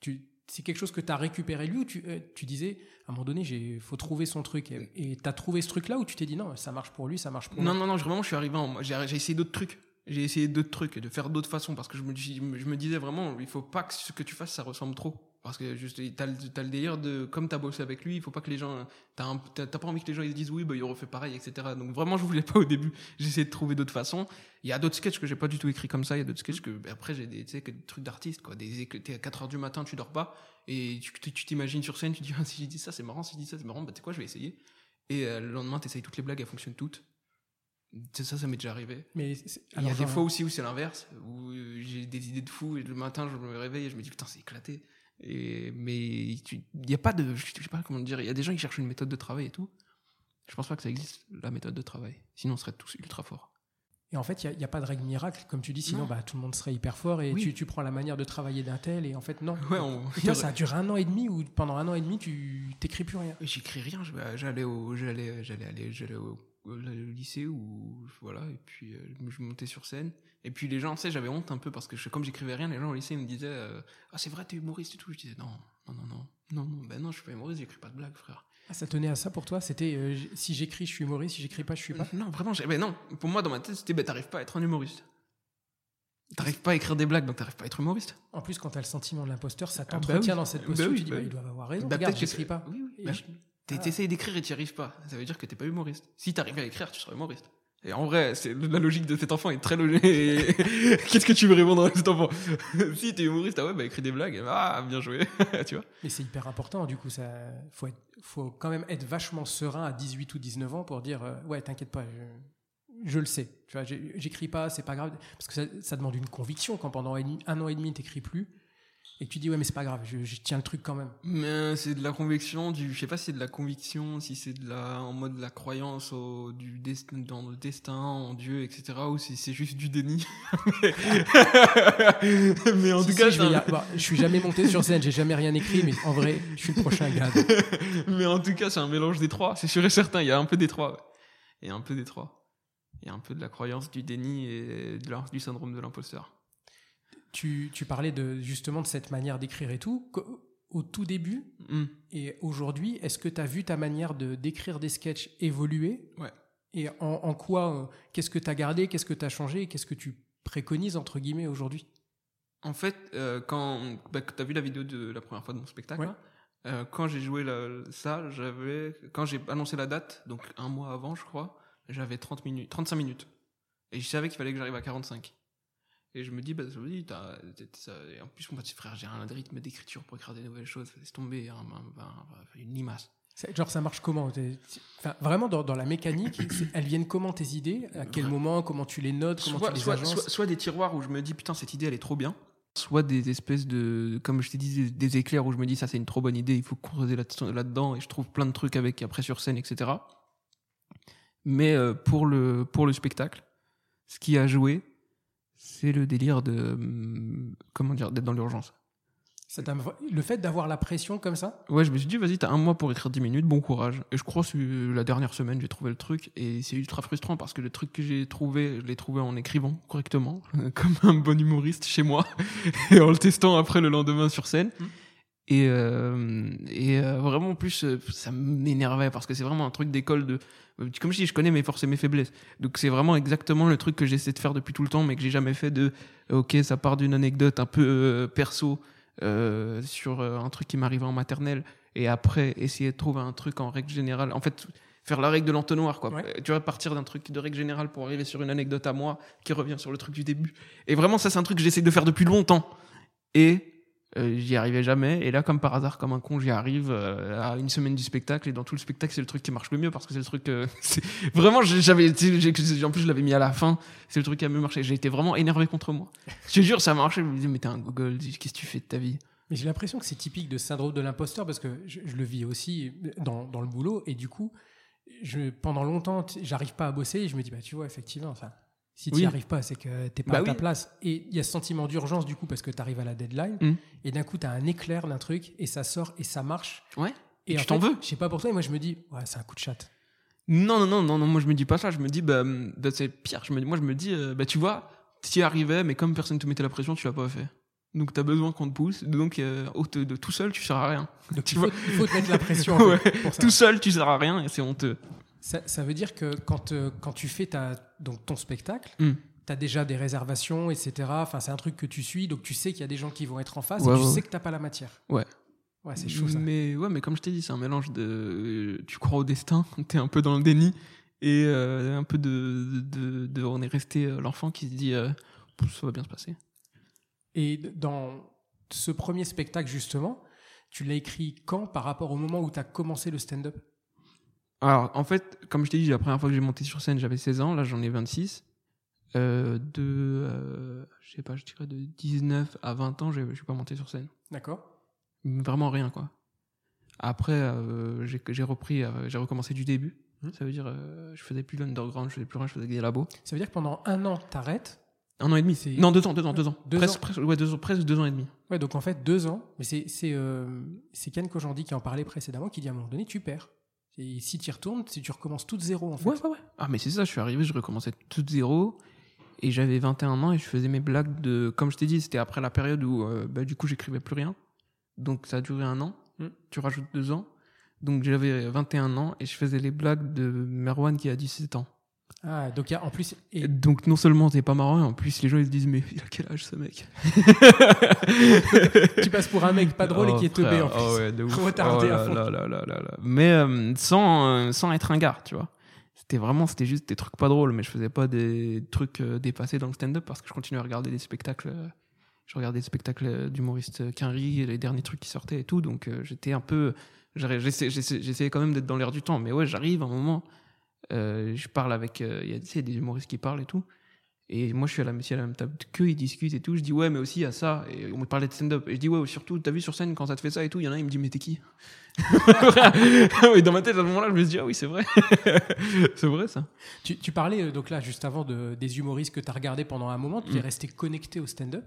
tu, c'est quelque chose que tu as récupéré lui ou tu, euh, tu disais, à un moment donné, il faut trouver son truc. Et tu as trouvé ce truc-là ou tu t'es dit, non, ça marche pour lui, ça marche pour Non, moi? non, non, je- vraiment, je suis arrivé en. J'ai j'ai essayé d'autres trucs. J'ai essayé d'autres trucs, de faire d'autres façons, parce que je me, dis- je me disais vraiment, il faut pas que ce que tu fasses, ça ressemble trop. Parce que juste, t'as le, t'as le délire de, comme t'as bossé avec lui, il faut pas que les gens, t'as t'as pas envie que les gens ils se disent oui, bah il refait pareil, etc. Donc vraiment, je voulais pas au début. J'ai essayé de trouver d'autres façons. Il y a d'autres sketchs que j'ai pas du tout écrit comme ça. Il y a d'autres sketchs que, bah, après, j'ai des, des trucs d'artistes, quoi. Des, t'es à 4 heures du matin, tu dors pas, et tu t'imagines sur scène, tu dis, ah, si j'ai dit ça, c'est marrant, si j'ai dit ça, c'est marrant, bah tu sais quoi, je vais essayer. Et euh, le lendemain, t'essayes toutes les blagues, elles fonctionnent toutes. C'est ça, ça m'est déjà arrivé. Mais Il y a des fois aussi où c'est l'inverse, où j'ai des idées de fou et le matin je me réveille et je me dis putain c'est éclaté. Et, mais il n'y a pas de, je sais pas comment dire, il y a des gens qui cherchent une méthode de travail et tout. Je pense pas que ça existe la méthode de travail. Sinon on serait tous ultra forts. Et en fait, il n'y a, pas de règle miracle, comme tu dis, sinon Non. bah, tout le monde serait hyper fort et Oui. tu, tu prends la manière de travailler d'un tel et en fait, non. Ouais, on- toi, ça a duré un an et demi ou pendant un an et demi, tu t'écris plus rien. J'écris rien, bah, j'allais au, j'allais, j'allais aller, j'allais au, au lycée où voilà et puis euh, je montais sur scène et puis les gens, tu sais, j'avais honte un peu parce que je- comme j'écrivais rien, les gens au lycée ils me disaient euh, ah c'est vrai t'es humoriste et tout, je disais non non non non non non ben non je suis pas humoriste, j'écris pas de blagues frère. Ah, ça tenait à ça pour toi? C'était euh, si j'écris, je suis humoriste, si j'écris pas, je suis pas? Non, vraiment, j'ai- ben non. Pour moi, dans ma tête, c'était, ben, t'arrives pas à être un humoriste. T'arrives pas à écrire des blagues, donc t'arrives pas à être humoriste. En plus, quand t'as le sentiment de l'imposteur, ça Ah, bah t'entretient oui. dans cette Bah posture. oui, tu dis, bah bah, ils doivent avoir raison. Bah, Regarde, j'écris pas. Oui, oui. Ah. T'essayes d'écrire et t'y arrives pas. Ça veut dire que t'es pas humoriste. Si t'arrivais à écrire, tu serais humoriste. Et en vrai, c'est la logique de cet enfant est très logique. Qu'est-ce que tu veux répondre à cet enfant? Si t'es humoriste, ah ouais, bah écris des blagues. Ah, bien joué. tu vois? Mais c'est hyper important, du coup, ça faut, être- faut quand même être vachement serein à 18 ou 19 ans pour dire euh, ouais, t'inquiète pas, je, je le sais. Tu vois, j'écris pas, c'est pas grave, parce que ça, ça demande une conviction quand pendant un, un an et demi t'écris plus et tu dis ouais, mais c'est pas grave, je, je tiens le truc quand même. Mais c'est de la conviction, du, je sais pas si c'est de la conviction, si c'est de la, en mode de la croyance au, du destin, dans le destin, en Dieu, etc., ou si c'est juste du déni. mais en Si, tout si, cas, je, vais a- bon, je suis jamais monté sur scène, j'ai jamais rien écrit, mais en vrai, je suis le prochain gars. mais en tout cas, c'est un mélange des trois. C'est sûr et certain. Il y a un peu des trois. ouais. Il y a un peu des trois. Il y a un peu de la croyance, du déni et de la- du syndrome de l'imposteur. Tu, tu parlais de, justement de cette manière d'écrire et tout. Au tout début Hmm. et aujourd'hui, est-ce que tu as vu ta manière de d'écrire des sketchs évoluer Ouais. Et en, en quoi, euh, qu'est-ce que tu as gardé, qu'est-ce que tu as changé, et qu'est-ce que tu préconises, entre guillemets, aujourd'hui? En fait, euh, quand bah, tu as vu la vidéo de la première fois de mon spectacle, Ouais. là, euh, quand j'ai joué la- ça, j'avais quand j'ai annoncé la date, donc un mois avant, je crois, j'avais 30 minutes, 35 minutes. Et je savais qu'il fallait que j'arrive à 45. Et je me dis, bah, je me dis, t'as- en plus, moi, frère, j'ai un rythme d'écriture pour écrire des nouvelles choses. Laisse tomber, hein, un- un- un- une limace. Genre, ça marche comment? Enfin, Vraiment, dans, dans la mécanique, elles viennent comment tes idées? À quel Ouais. moment? Comment tu les notes? Comment soit, tu les soit, soit- soit des tiroirs où je me dis putain cette idée elle est trop bien soit des espèces de comme je t'ai dit des, éclairs où je me dis ça c'est une trop bonne idée il faut creuser là- là-dedans et je trouve plein de trucs avec après sur scène etc mais euh, pour le pour le spectacle ce qui a joué c'est le délire de hum, comment dire d'être dans l'urgence Le fait d'avoir la pression comme ça? Ouais, je me suis dit, vas-y, t'as un mois pour écrire 10 minutes, bon courage. Et je crois que la dernière semaine, j'ai trouvé le truc. Et c'est ultra frustrant parce que le truc que j'ai trouvé, je l'ai trouvé en écrivant correctement, comme un bon humoriste chez moi, et en le testant après le lendemain sur scène. Mm. Et, euh, et euh, vraiment, en plus, euh, ça m'énervait parce que c'est vraiment un truc d'école de. Comme je dis, je connais mes forces et mes faiblesses. Donc c'est vraiment exactement le truc que j'essaie de faire depuis tout le temps, mais que j'ai jamais fait de. Ok, ça part d'une anecdote un peu perso euh, sur un truc qui m'arrivait en maternelle et après essayer de trouver un truc en règle générale. En fait, faire la règle de l'entonnoir, quoi. Ouais. Tu vois, partir d'un truc de règle générale pour arriver sur une anecdote à moi qui revient sur le truc du début. Et vraiment, ça, c'est un truc que j'essaie de faire depuis longtemps. Et euh, j'y arrivais jamais. Et là, comme par hasard, comme un con, j'y arrive euh, à une semaine du spectacle. Et dans tout le spectacle, c'est le truc qui marche le mieux parce que c'est le truc. euh, vraiment, j'avais. En plus, je l'avais mis à la fin. C'est le truc qui a mieux marché. J'ai été vraiment énervé contre moi. Je te jure, ça a marché. Je me disais, mais t'es un Google. Qu'est-ce que tu fais de ta vie? Mais j'ai l'impression que c'est typique de syndrome de l'imposteur parce que je, le vis aussi dans, dans le boulot et du coup, je, pendant longtemps, j'arrive pas à bosser et je me dis, bah tu vois, effectivement, enfin, si tu n'y Oui. arrives pas, c'est que t'es pas Bah à ta oui. place. Et il y a ce sentiment d'urgence du coup parce que tu arrives à la deadline Mm. et d'un coup, tu as un éclair d'un truc et ça sort et ça marche. Ouais. Et tu en t'en veux Je sais pas pour toi, et moi je me dis, ouais, c'est un coup de chatte. Non, non, non, non, non, moi je me dis pas ça. Je me dis, bah, bah, c'est pire. Je me, dis- moi je me dis, euh, bah, tu vois, tu y arrivais, mais comme personne te mettait la pression, tu l'as pas fait. Donc t'as besoin qu'on te pousse. Donc euh, de, tout seul, tu sers à rien. Donc Tu il, faut, vois. il faut te mettre la pression en Ouais. fait, pour ça. Tout seul, tu sers à rien et c'est honteux. Ça, ça veut dire que quand, euh, quand tu fais ta, donc ton spectacle, Mm. tu as déjà des réservations, etc. Enfin, c'est un truc que tu suis, donc tu sais qu'il y a des gens qui vont être en face Ouais, et tu ouais, sais que tu pas la matière. Ouais. Ouais, c'est chaud ça. Mais ouais, mais comme je t'ai dit, c'est un mélange de. euh, Tu crois au destin, t'es un peu dans le déni et euh, un peu de, de, de- On est resté l'enfant qui se dit, euh, ça va bien se passer. Et dans ce premier spectacle, justement, tu l'as écrit quand par rapport au moment où tu as commencé le stand-up? Alors, en fait, comme je t'ai dit, la première fois que j'ai monté sur scène, j'avais 16 ans, là j'en ai 26. Euh, de, euh, je sais pas, je dirais de 19 à 20 ans, je suis pas monté sur scène. D'accord Vraiment rien, quoi. Après, euh, j'ai repris, j'ai recommencé du début. Mhm. Ça veut dire, je faisais plus l'underground, je faisais plus rien, je faisais des labos. Ça veut dire que pendant un an, tu arrêtes. Un an et demi. C'est- Non, deux ans, deux ans, deux ans. Deux presque, ans. presque, ouais, deux ans, presque deux ans et demi. Ouais, donc en fait, deux ans. Mais c'est c'est euh, c'est Ken Kojandi qui en parlait précédemment, qui dit à un moment donné, tu perds. Et si tu y retournes, si tu recommences tout de zéro, en fait. Ouais, ouais, ouais. Ah, mais c'est ça, je suis arrivé, je recommençais tout de zéro. Et j'avais 21 ans et je faisais mes blagues de. Comme je t'ai dit, c'était après la période où, euh, bah, du coup, j'écrivais plus rien. Donc ça a duré un an. Mm. Tu rajoutes deux ans. Donc j'avais 21 ans et je faisais les blagues de Merwan qui a 17 ans. Ah, donc il y a en plus. Et donc non seulement c'est pas marrant, en plus les gens ils se disent mais il a quel âge ce mec? Tu passes pour un mec pas drôle et qui est teubé frère, en plus. oh ouais, de ouf. Retardé Oh à fond. là là là là là. Mais euh, sans, euh, sans être un gars, tu vois. C'était vraiment, c'était juste des trucs pas drôles, mais je faisais pas des trucs euh, dépassés dans le stand-up parce que je continuais à regarder des spectacles. je regardais des spectacles d'humoristes Quinry, les derniers trucs qui sortaient et tout, donc j'étais un peu. j'essayais quand même d'être dans l'air du temps, mais ouais, j'arrive à un moment, euh, je parle avec. euh, Il y a tu sais, des humoristes qui parlent et tout. Et moi, je suis à la, à la même table que ils discutent et tout. Je dis, ouais, mais aussi, il y a ça. Et on me parlait de stand-up. Et je dis, ouais, surtout, t'as vu sur scène quand ça te fait ça et tout. Il y en a, il me dit, mais t'es qui? Et dans ma tête, à ce moment-là, je me dis, ah oui, c'est vrai. c'est vrai, ça. Tu, tu parlais euh, donc là juste avant de, des humoristes que tu as regardés pendant un moment, tu es Mm. resté connecté au stand-up.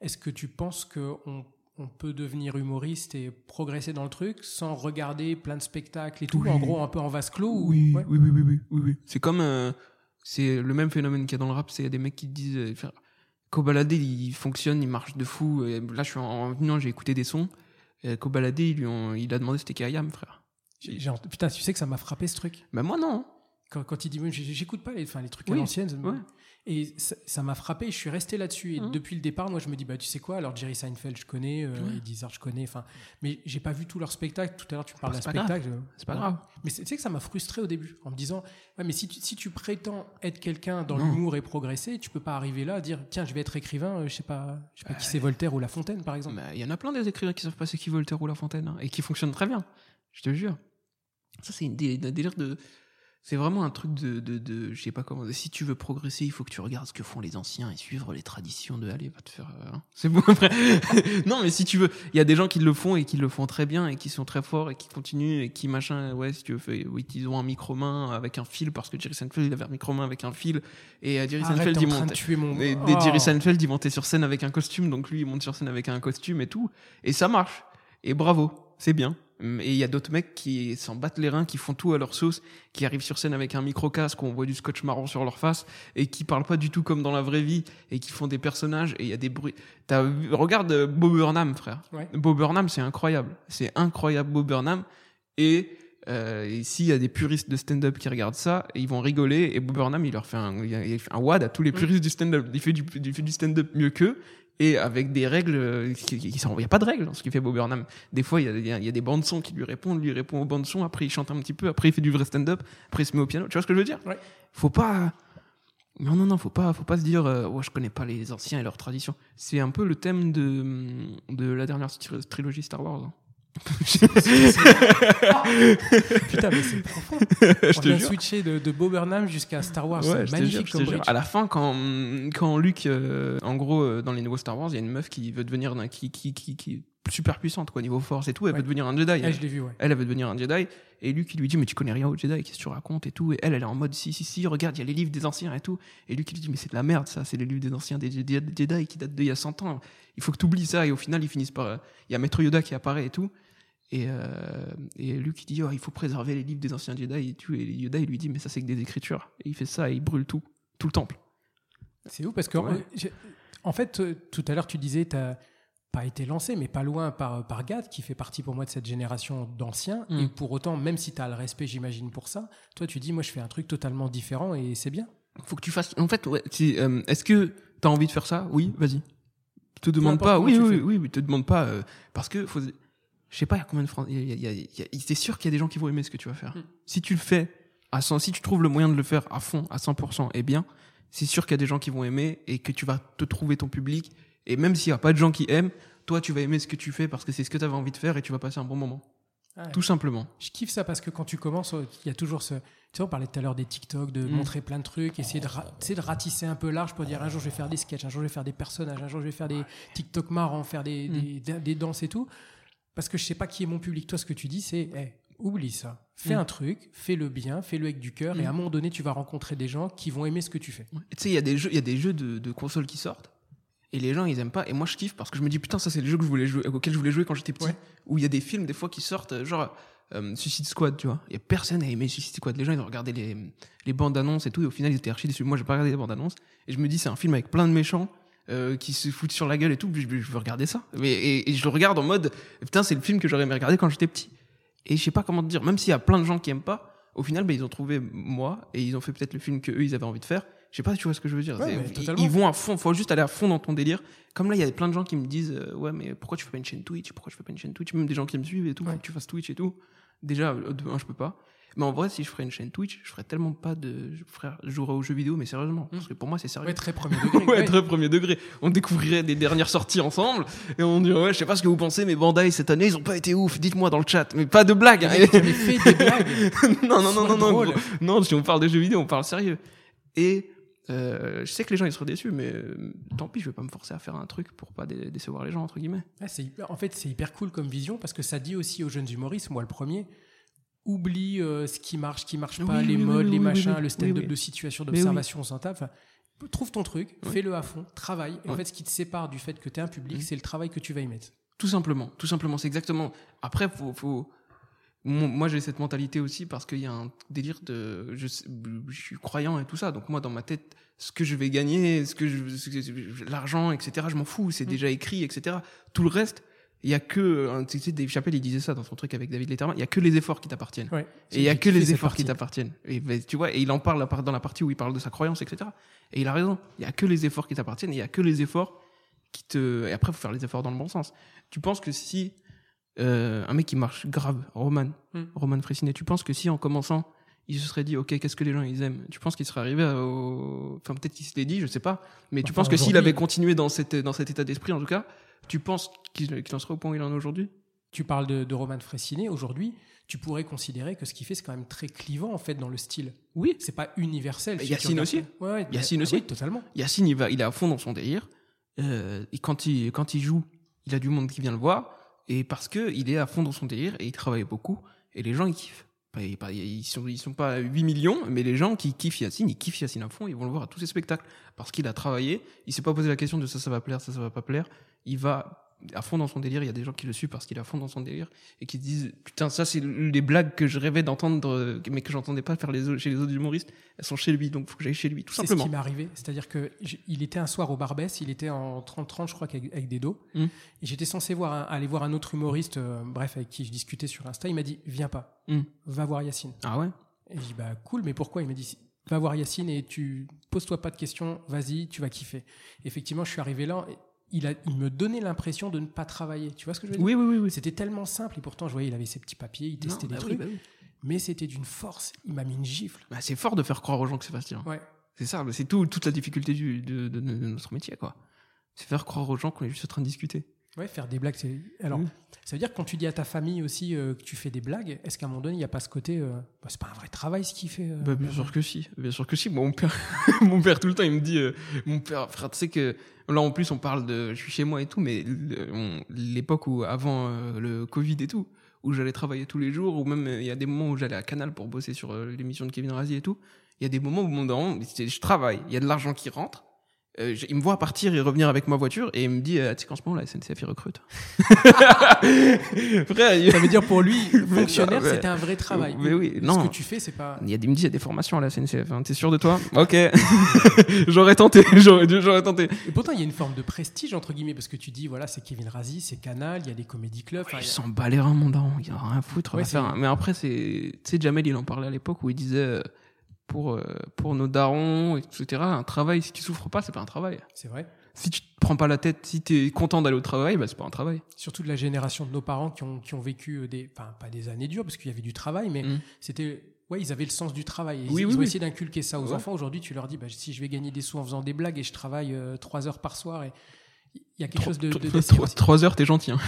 Est-ce que tu penses qu'on on peut devenir humoriste et progresser dans le truc sans regarder plein de spectacles et tout, Oui. en gros un peu en vase clos ou- Oui, ouais oui, oui, oui, oui, oui, oui. C'est comme, euh, c'est le même phénomène qu'il y a dans le rap. C'est des mecs qui te disent, euh, Kobalade, il fonctionne, il marche de fou. Et là, je suis en, en venant, j'ai écouté des sons. Et Kobalade, il, lui ont- il a demandé c'était qui Ayam, frère. Putain, tu sais que ça m'a frappé ce truc. Bah, moi, non. Quand, quand il dit, j'écoute pas les, enfin, les trucs Oui, à l'ancienne. ouais. Et ça m'a frappé, je suis resté là-dessus. Et Mhm. depuis le départ, moi, je me dis, bah, tu sais quoi, alors Jerry Seinfeld, je connais, euh, Ouais. Eddie Izzard, je connais, enfin, mais j'ai pas vu tout leur spectacle. Tout à l'heure, tu me parles d'un spectacle. C'est pas grave. Mais tu sais que ça m'a frustré au début, en me disant, ouais, mais si tu, si tu prétends être quelqu'un dans l'humour et progresser, tu peux pas arriver là à dire, tiens, je vais être écrivain, euh, je sais pas, je sais pas qui c'est Voltaire ou La Fontaine, par exemple. Bah, Il y en a plein des écrivains qui savent pas c'est qui Voltaire ou La Fontaine hein, et qui fonctionnent très bien. Je te jure. Ça, c'est une dé- un délire de. C'est vraiment un truc de, de, de- Je sais pas comment. Si tu veux progresser, il faut que tu regardes ce que font les anciens et suivre les traditions de. Allez, va te faire. euh, hein. C'est bon après. non, mais si tu veux. Il y a des gens qui le font et qui le font très bien et qui sont très forts et qui continuent et qui machin. Ouais, si tu veux. fait- Oui, ils ont un micro-main avec un fil parce que Jerry Seinfeld, il avait un micro-main avec un fil. Et euh, Jerry Arrête, Seinfeld, il tuer mon. Des Oh. Jerry Seinfeld, il montait sur scène avec un costume, donc lui, il monte sur scène avec un costume et tout. Et ça marche. Et bravo, c'est bien. Et il y a d'autres mecs qui s'en battent les reins, qui font tout à leur sauce, qui arrivent sur scène avec un micro-casque, on voit du scotch marron sur leur face, et qui parlent pas du tout comme dans la vraie vie, et qui font des personnages, et il y a des bruits. T'as regarde euh, Bob Burnham, frère. Ouais. Bob Burnham, c'est incroyable. C'est incroyable, Bob Burnham. Et, euh, et s'il y a des puristes de stand-up qui regardent ça, ils vont rigoler. Et Bob Burnham, il leur fait un, il fait un wad à tous les puristes du stand-up. Il fait du, il fait du stand-up mieux qu'eux. Et avec des règles, euh, qui- sont- il n'y a pas de règles dans ce qu'il fait Bob Burnham. Des fois, il y a, il y des bandes son qui lui répondent, lui répond aux bandes son, après il chante un petit peu, après il fait du vrai stand-up, après il se met au piano. Tu vois ce que je veux dire? Ouais. Faut pas. Non, non, non, faut pas, faut pas se dire, euh, ouais, je connais pas les anciens et leurs traditions. C'est un peu le thème de, de la dernière tri- trilogie Star Wars. hein. Putain, mais c'est profond. je On te jure. switcher de, de Bob Burnham jusqu'à Star Wars. Ouais, c'est jure, magnifique comme jure. bridge. À la fin, quand, quand Luke, euh, en gros, euh, dans les nouveaux Star Wars, il y a une meuf qui veut devenir, qui, qui, qui, qui super puissante, quoi, niveau force et tout. Elle Ouais. veut devenir un Jedi. Ah, elle. je l'ai vu, ouais. Elle, elle veut devenir un Jedi. Et Luke, il lui dit, mais tu connais rien au Jedi, qu'est-ce que tu racontes et tout. Et elle, elle est en mode, si, si, si, regarde, il y a les livres des anciens et tout. Et Luke, il lui dit, mais c'est de la merde, ça, c'est les livres des anciens des Jedi, des Jedi qui datent d'il y a 100 ans. Il faut que tu oublies ça. Et au final, ils finissent par. euh, Il y a Maître Yoda qui apparaît et tout. Et, euh, et Luke, il dit, oh, il faut préserver les livres des anciens Jedi et tout. Et Yoda, il lui dit, mais ça, c'est que des écritures. Et il fait ça et il brûle tout, tout le temple. C'est ouf parce que, Ouais. en fait, euh, tout à l'heure, tu disais, tu pas été lancé, mais pas loin par, par Gad, qui fait partie pour moi de cette génération d'anciens. Mm. Et pour autant, même si tu as le respect, j'imagine, pour ça, toi, tu dis, moi, je fais un truc totalement différent et c'est bien. Faut que tu fasses. En fait, ouais, euh, est-ce que t'as envie de faire ça? Oui, vas-y. Te demande pas. Oui, tu oui, oui, oui, te demande pas euh, parce que faut. Je sais pas, il y a combien de Français. C'est sûr qu'il y a des gens qui vont aimer ce que tu vas faire. Mm. Si tu le fais à 100, si tu trouves le moyen de le faire à fond, à 100% et bien, c'est sûr qu'il y a des gens qui vont aimer et que tu vas te trouver ton public. Et même s'il y a pas de gens qui aiment, toi, tu vas aimer ce que tu fais parce que c'est ce que tu avais envie de faire et tu vas passer un bon moment. Ouais. Tout simplement. Je kiffe ça parce que quand tu commences, euh, il y a toujours ce. Tu sais, on parlait tout à l'heure des TikTok, de Mm. montrer plein de trucs, essayer de, ra- sais, de ratisser un peu large pour dire un jour je vais faire des sketchs, un jour je vais faire des personnages, un jour je vais faire des TikTok marrants, faire des, Mm. des, danses et tout. Parce que je sais pas qui est mon public. Toi, ce que tu dis, c'est hey, oublie ça. Fais Mm. un truc, fais-le bien, fais-le avec du cœur, et à un moment donné, tu vas rencontrer des gens qui vont aimer ce que tu fais. Et Tu sais, il y a des jeux, il y a des jeux de, de consoles qui sortent. Et les gens, ils aiment pas. Et moi, je kiffe parce que je me dis, putain, ça, c'est les jeux que je voulais jouer, auxquels je voulais jouer quand j'étais petit. Ouais. Où il y a des films, des fois, qui sortent, euh, genre, euh, Suicide Squad, tu vois. Il y a personne à aimer Suicide Squad. Les gens, ils ont regardé les, les bandes annonces et tout. Et au final, ils étaient archi déçus. Moi, j'ai pas regardé les bandes annonces. Et je me dis, c'est un film avec plein de méchants. euh, qui se foutent sur la gueule et tout, je, je veux regarder ça. Mais, et, et je le regarde en mode, putain, c'est le film que j'aurais aimé regarder quand j'étais petit. Et je sais pas comment te dire, même s'il y a plein de gens qui aiment pas, au final, bah, ils ont trouvé moi et ils ont fait peut-être le film que eux ils avaient envie de faire. Je sais pas si tu vois ce que je veux dire. Ouais, ils, ils vont à fond, faut juste aller à fond dans ton délire. Comme là, il y a plein de gens qui me disent euh, ouais, mais pourquoi tu fais pas une chaîne Twitch? Pourquoi tu fais pas une chaîne Twitch? Même des gens qui me suivent et tout, faut Ouais. que tu fasses Twitch et tout. Déjà, euh, de un, je peux pas. Mais en vrai, si je ferais une chaîne Twitch, je ferais tellement pas de. Frère, je jouerais aux jeux vidéo, mais sérieusement. Parce que pour moi, c'est sérieux. Ouais, très premier degré. Ouais, très premier degré. On découvrirait des dernières sorties ensemble et on dirait ouais, je sais pas ce que vous pensez, mais Bandai cette année ils ont pas été ouf. Dites-moi dans le chat, mais pas de blague. hein. Fait des blagues. non non non non non. Non, si on parle de jeux vidéo, on parle sérieux. Et euh, je sais que les gens ils seraient déçus, mais euh, tant pis, je vais pas me forcer à faire un truc pour pas dé- décevoir les gens entre guillemets. Hyper- en fait, c'est hyper cool comme vision parce que ça dit aussi aux jeunes humoristes, moi le premier, oublie euh, ce qui marche, ce qui marche pas, Oui, les oui, modes, oui, les machins, le stand-up de situation, d'observation, tape. Enfin, trouve ton truc, fais-le à fond, travaille. Et en fait, ce qui te sépare du fait que tu es un public, c'est le travail que tu vas y mettre. Tout simplement, tout simplement, c'est exactement. Après, faut, faut... Moi j'ai cette mentalité aussi parce qu'il y a un délire de, je, suis croyant et tout ça, donc moi dans ma tête, ce que je vais gagner, ce que je, l'argent, etc. Je m'en fous, c'est Mm. déjà écrit, etc. Tout le reste, Il y a que, euh, tu sais, Dave Chappelle, il disait ça dans son truc avec David Letterman, il y a que les efforts qui t'appartiennent. Ouais. Et il y a que les efforts qui t'appartiennent. Et ben, tu vois, et il en parle dans la partie où il parle de sa croyance, etc. Et il a raison. Il y a que les efforts qui t'appartiennent. et Il y a que les efforts qui te. Et après, faut faire les efforts dans le bon sens. Tu penses que si euh, un mec qui marche grave, Roman, Hmm. Roman Fressinet, tu penses que si en commençant, il se serait dit, ok, qu'est-ce que les gens ils aiment? Tu penses qu'il serait arrivé au. Enfin, peut-être qu'il se l'est dit, je sais pas. Mais tu Enfin, penses que s'il avait continué dans, cette, dans cet état d'esprit, en tout cas, tu penses qu'il en serait au point où il en est aujourd'hui? Tu parles de, de Roman Fressinet. Aujourd'hui, tu pourrais considérer que ce qu'il fait, c'est quand même très clivant, en fait, dans le style. Oui. C'est pas universel. Yacine aussi. Ouais, ouais, Yacine ah aussi. oui, totalement. Yacine, il, va, il est à fond dans son délire. Euh, et quand il, quand il joue, il a du monde qui vient le voir. Et parce que il est à fond dans son délire et il travaille beaucoup. Et les gens, ils kiffent. Ils sont, sont pas 8 millions, mais les gens qui kiffent Yacine, ils kiffent Yacine à fond, ils vont le voir à tous ses spectacles. Parce qu'il a travaillé, il s'est pas posé la question de ça, ça va plaire, ça, ça va pas plaire. Il va à fond dans son délire. Il y a des gens qui le suivent parce qu'il est à fond dans son délire et qui se disent Putain, ça, c'est les blagues que je rêvais d'entendre, euh, mais que j'entendais pas faire les, chez les autres humoristes. Elles sont chez lui, donc faut que j'aille chez lui, tout C'est ce simplement. qui m'est arrivé. C'est-à-dire que il était un soir au Barbès, il était en 30-30, je crois, avec des dos. Mm. Et j'étais censé voir un- aller voir un autre humoriste, euh, bref, avec qui je discutais sur Insta. Il m'a dit Viens pas, Mm. va voir Yacine. Ah ouais? Et j'ai dit Bah cool, mais pourquoi? Il m'a dit Va voir Yacine et tu poses-toi pas de questions, vas-y, tu vas kiffer. Effectivement, je suis arrivé là. et Il, a, il me donnait l'impression de ne pas travailler. Tu vois ce que je veux dire? Oui, oui, oui. oui. C'était tellement simple et pourtant, je voyais, il avait ses petits papiers, il testait Non, des bah oui, trucs, bah oui. mais c'était d'une force. Il m'a mis une gifle. Bah, c'est fort de faire croire aux gens que c'est facile. Ouais. C'est ça, c'est tout, toute la difficulté du, de, de- de notre métier, quoi. C'est faire croire aux gens qu'on est juste en train de discuter. Ouais, faire des blagues. c'est- Alors, Oui. ça veut dire que quand tu dis à ta famille aussi euh, que tu fais des blagues, est-ce qu'à un moment donné, il n'y a pas ce côté. euh, bah, c'est pas un vrai travail ce qu'il fait euh, Bah, bien sûr que si, bien sûr que si. Mon père, mon père tout le temps, il me dit, mon père, frère, tu sais que là en plus on parle de, je suis chez moi et tout, mais l'époque où avant le Covid et tout, où j'allais travailler tous les jours, ou même il y a des moments où j'allais à Canal pour bosser sur l'émission de Kevin Razi et tout. Il y a des moments où mon daron, je travaille, il y a de l'argent qui rentre. Euh, il me voit partir et revenir avec ma voiture et il me dit, euh, tu sais qu'en ce moment la SNCF il recrute. Frère, Ça veut dire pour lui, fonctionnaire, c'était un vrai travail. Mais oui, Ce non. que tu fais, c'est pas. Il y a des, il me dit, il y a des formations à la SNCF. Hein. T'es sûr de toi? Ok. j'aurais tenté. J'aurais, j'aurais tenté. Et pourtant, il y a une forme de prestige, entre guillemets, parce que tu dis, voilà, c'est Kevin Razi, c'est Canal, il y a des comédie clubs. enfin, Il s'en bat les reins, mon daron. Il y a rien à foutre. Ouais, faire Mais après, c'est, tu sais, Jamel, il en parlait à l'époque où il disait, euh, pour, euh, pour nos darons, etc., un travail, si tu souffres pas, c'est pas un travail. C'est vrai. Si tu te prends pas la tête, si t'es content d'aller au travail, bah, c'est pas un travail. Surtout de la génération de nos parents qui ont, qui ont vécu euh, des. Enfin, pas des années dures, parce qu'il y avait du travail, mais Mm. c'était. Ouais, ils avaient le sens du travail. Oui, ils, oui, ont oui. essayé d'inculquer ça aux Ouais. enfants. Aujourd'hui, tu leur dis, bah, si je vais gagner des sous en faisant des blagues et je travaille euh, trois heures par soir, et il y a quelque chose de. de- Trois- d'assez trois- raciste. Trois heures, t'es gentil. Hein.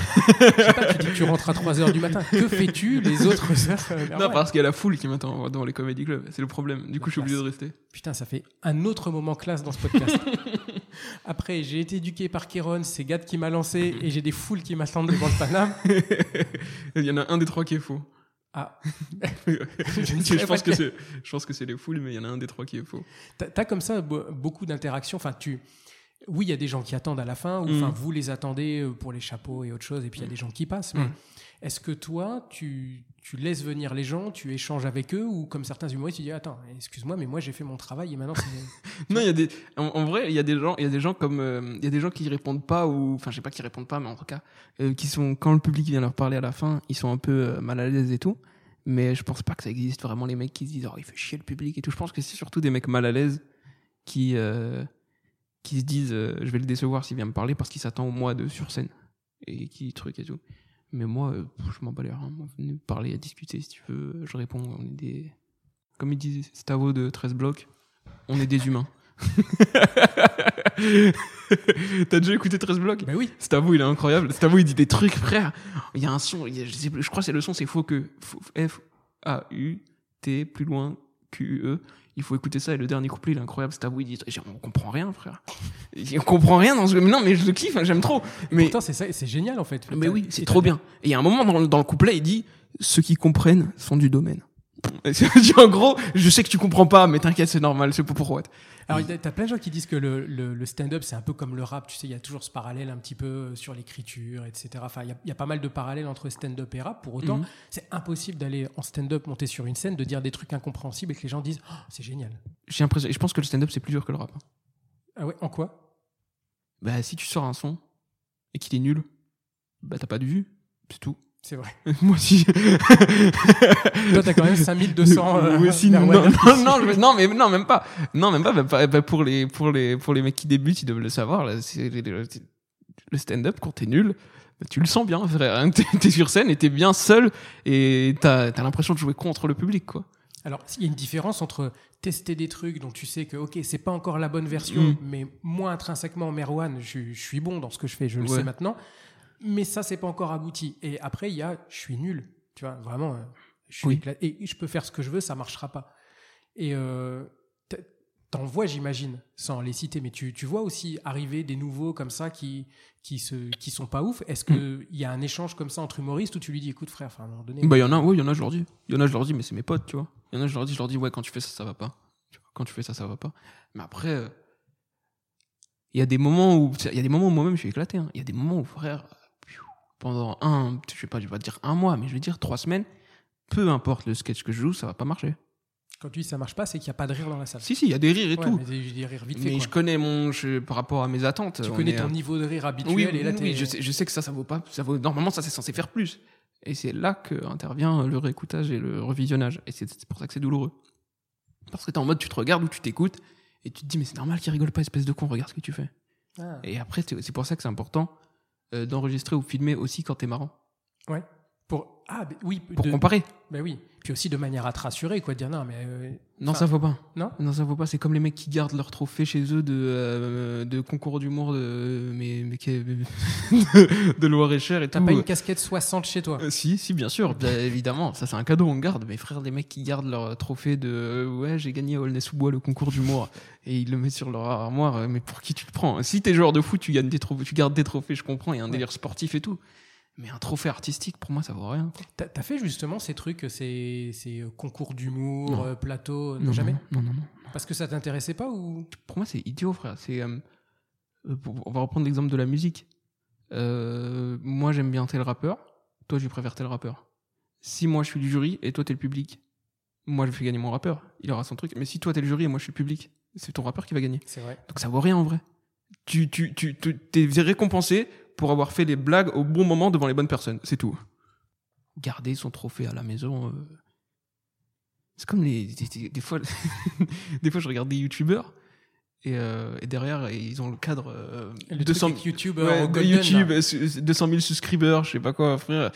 Je sais pas, tu dis que tu rentres à 3 heures du matin. Que fais-tu les autres heures euh, Non, parce qu'il y a la foule qui m'attend dans les comédie clubs. C'est le problème. Du coup, je suis obligé de rester. Putain, ça fait un autre moment classe dans ce podcast. Après, j'ai été éduqué par Kéron, c'est Gad qui m'a lancé et j'ai des foules qui m'attendent devant le Paname. Il y en a un des trois qui est faux. Ah, je, pense que c'est, je pense que c'est les foules, mais il y en a un des trois qui est faux. t'as comme ça be- beaucoup d'interactions. Enfin, tu. Oui, il y a des gens qui attendent à la fin, ou Mm. enfin, vous les attendez euh, pour les chapeaux et autre chose, et puis il y a des gens qui passent. Mais Mm. est-ce que toi, tu, tu laisses venir les gens, tu échanges avec eux, ou comme certains humoristes, tu dis Attends, excuse-moi, mais moi j'ai fait mon travail et maintenant c'est. Non, il y a des, en, en vrai, il y a des gens, il y a des gens comme, euh, y a des gens qui répondent pas ou, enfin, je sais pas qui répondent pas, mais en tout cas, euh, qui sont, quand le public vient leur parler à la fin, ils sont un peu euh, mal à l'aise et tout. Mais je pense pas que ça existe vraiment les mecs qui se disent, oh, il fait chier le public et tout. Je pense que c'est surtout des mecs mal à l'aise qui, qui se disent, euh, je vais le décevoir s'il vient me parler parce qu'il s'attend au moi de sur scène et qui truc et tout. Mais moi, euh, je m'en bats les reins. Venez me parler, à discuter si tu veux. Je réponds. On est des, comme il dit Stavo de 13 blocs, on est des humains. T'as déjà écouté 13 blocs? Ben oui, Stavo, il est incroyable. Stavo, il dit des trucs, frère. Il y a un son, a- je, sais je crois que c'est le son, c'est faux que F-A-U-T, plus loin, Q-U-E. Il faut écouter ça et le dernier couplet, il est incroyable. Stavo, il dit, on comprend rien, frère. On comprend rien dans ce. Mais non, mais je le kiffe, hein, j'aime trop. Mais, pourtant c'est ça, c'est génial en fait. mais oui, c'est trop bien. Et il y a un moment dans, le- dans le couplet, il dit, ceux qui comprennent sont du domaine. En gros, je sais que tu comprends pas, mais t'inquiète, c'est normal, c'est pour pour what. Alors, il y a- t'as plein de gens qui disent que le, le- le stand-up, c'est un peu comme le rap. Tu sais, il y a toujours ce parallèle un petit peu euh, sur l'écriture, etc. Enfin, il y a- il y, a pas mal de parallèles entre stand-up et rap. Pour autant, Mhm. c'est impossible d'aller en stand-up, monter sur une scène, de dire des trucs incompréhensibles et que les gens disent Oh, c'est génial. J'ai je pense que le stand-up, c'est plus dur que le rap. Ah ouais, en quoi? Bah, si tu sors un son et qu'il est nul, bah t'as pas de vue, c'est tout. C'est vrai. Moi aussi. Toi, t'as quand même 5200. euh, Oui, aussi, non, non, non, je- non, mais non, même pas. Non, même pas. bah, bah, bah, pour les, pour les, pour les mecs qui débutent, ils doivent le savoir. Là, le, stand-up quand t'es nul, bah, tu le sens bien, frère. hein. T'es sur scène et t'es bien seul et t'as as, l'impression de jouer contre le public, quoi. Alors, il y a une différence entre tester des trucs dont tu sais que, ok, c'est pas encore la bonne version, Mm. mais moi, intrinsèquement, Merwan, je, je suis bon dans ce que je fais, je le Ouais. sais maintenant, mais ça, c'est pas encore abouti. Et après, il y a, je suis nul, tu vois, vraiment, euh, je suis Oui. éclaté. Et je peux faire ce que je veux, ça marchera pas. Et euh, t'en vois, j'imagine, sans les citer, mais tu, tu vois aussi arriver des nouveaux comme ça qui, qui, se, qui sont pas ouf. Est-ce qu'il il y a un échange comme ça entre humoristes où tu lui dis, écoute, frère, enfin, à un moment donné. Bah, il y en a, oui, il y en a, je leur dis. Il y en a, je leur dis, mais c'est mes potes, tu vois. Il y en a, je leur dis, je leur dis, ouais, quand tu fais ça, ça va pas. Quand tu fais ça, ça va pas. Mais après, euh, il y a des moments où, il y a des moments où moi-même je suis éclaté. hein. Il y a des moments où, frère, pendant un, je sais pas, je vais pas dire un mois, mais je vais dire trois semaines, peu importe le sketch que je joue, ça va pas marcher. Quand tu dis ça marche pas, c'est qu'il n'y a pas de rire dans la salle. Si, si, il y a des rires et Ouais, tout. mais des, des rires vite fait. Mais quoi. je connais mon, je- par rapport à mes attentes. tu on connais est, ton niveau de rire habituel oui, et là oui, je sais, je sais que ça, ça vaut pas, ça vaut, normalement, ça c'est censé faire plus. Et c'est là que intervient le réécoutage et le revisionnage. Et c'est pour ça que c'est douloureux. Parce que t'es en mode, tu te regardes ou tu t'écoutes et tu te dis, mais c'est normal qu'il rigole pas, espèce de con, regarde ce que tu fais. Ah, Et après, c'est pour ça que c'est important d'enregistrer ou filmer aussi quand t'es marrant. ouais. Pour ah mais oui, Pour de- comparer. bah oui. Puis aussi de manière à te rassurer quoi, de dire non mais euh, Non, ça vaut pas. non? Non, ça vaut pas. C'est comme les mecs qui gardent leur trophée chez eux de, euh, de concours d'humour de, mais, mais de, de Loire-et-Cher et T'as pas une casquette 60 chez toi? Euh, si, si, bien sûr, bien évidemment. Ça, c'est un cadeau, on garde. Mes frères, les mecs qui gardent leur trophée de euh, ouais, j'ai gagné à Aulnay-sous-Bois le concours d'humour et ils le mettent sur leur armoire. euh, Mais pour qui tu te prends? Si t'es joueur de foot, tu gagnes des trophées, tu gardes des trophées, je comprends. Il y a un Ouais. délire sportif et tout. Mais un trophée artistique, pour moi, ça vaut rien. T'as as fait justement ces trucs, ces, ces euh, concours d'humour, euh, plateau, Non, jamais Non, non, non. non. Parce que ça t'intéressait pas ou? Pour moi, c'est idiot, frère. C'est, euh, euh, on va reprendre l'exemple de la musique. Euh, moi, j'aime bien tel rappeur. Toi, je préfère tel rappeur. Si moi, je suis du jury et toi, t'es le public, moi, je fais gagner mon rappeur. Il aura son truc. Mais si toi, t'es le jury et moi, je suis le public, c'est ton rappeur qui va gagner. C'est vrai. Donc, ça vaut rien en vrai. Tu, tu, tu, tu- t'es récompensé pour avoir fait les blagues au bon moment devant les bonnes personnes. C'est tout. Garder son trophée à la maison. euh, C'est comme les. Des, des- des fois, des fois, je regarde des youtubeurs. Et, euh, et derrière, ils ont le cadre. euh, Le 200 truc avec YouTube Ouais, Golden, YouTube, là. euh, su- 200 000 subscribers, je sais pas quoi, frère.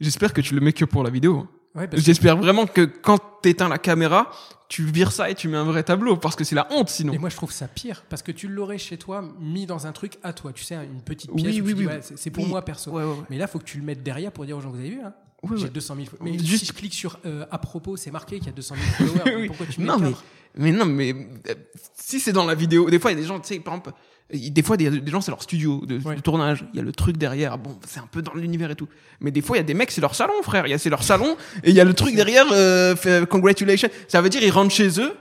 J'espère que tu le mets que pour la vidéo. Ouais, parce que- J'espère vraiment que quand t'éteins la caméra, tu vires ça et tu mets un vrai tableau, parce que c'est la honte sinon. Et moi, je trouve ça pire parce que tu l'aurais chez toi mis dans un truc à toi. Tu sais, une petite Oui, pièce. oui, oui. ouais, c'est pour Oui. moi perso. Ouais. Mais là, faut que tu le mettes derrière pour dire aux gens, vous avez vu, hein? Ouais, J'ai ouais. 200 000 Mais Juste- si je clique sur euh, à propos, c'est marqué qu'il y a 200 000 followers. Oui. Pourquoi tu mets Non, mais- Mais non, mais euh, si c'est dans la vidéo, des fois il y a des gens, tu sais, par exemple, des fois des gens c'est leur studio de, Ouais. de tournage, il y a le truc derrière, bon, c'est un peu dans l'univers et tout. Mais des fois il y a des mecs, c'est leur salon, frère, il y a c'est leur salon et il y a le truc derrière, euh, fait, congratulations. Ça veut dire ils rentrent chez eux.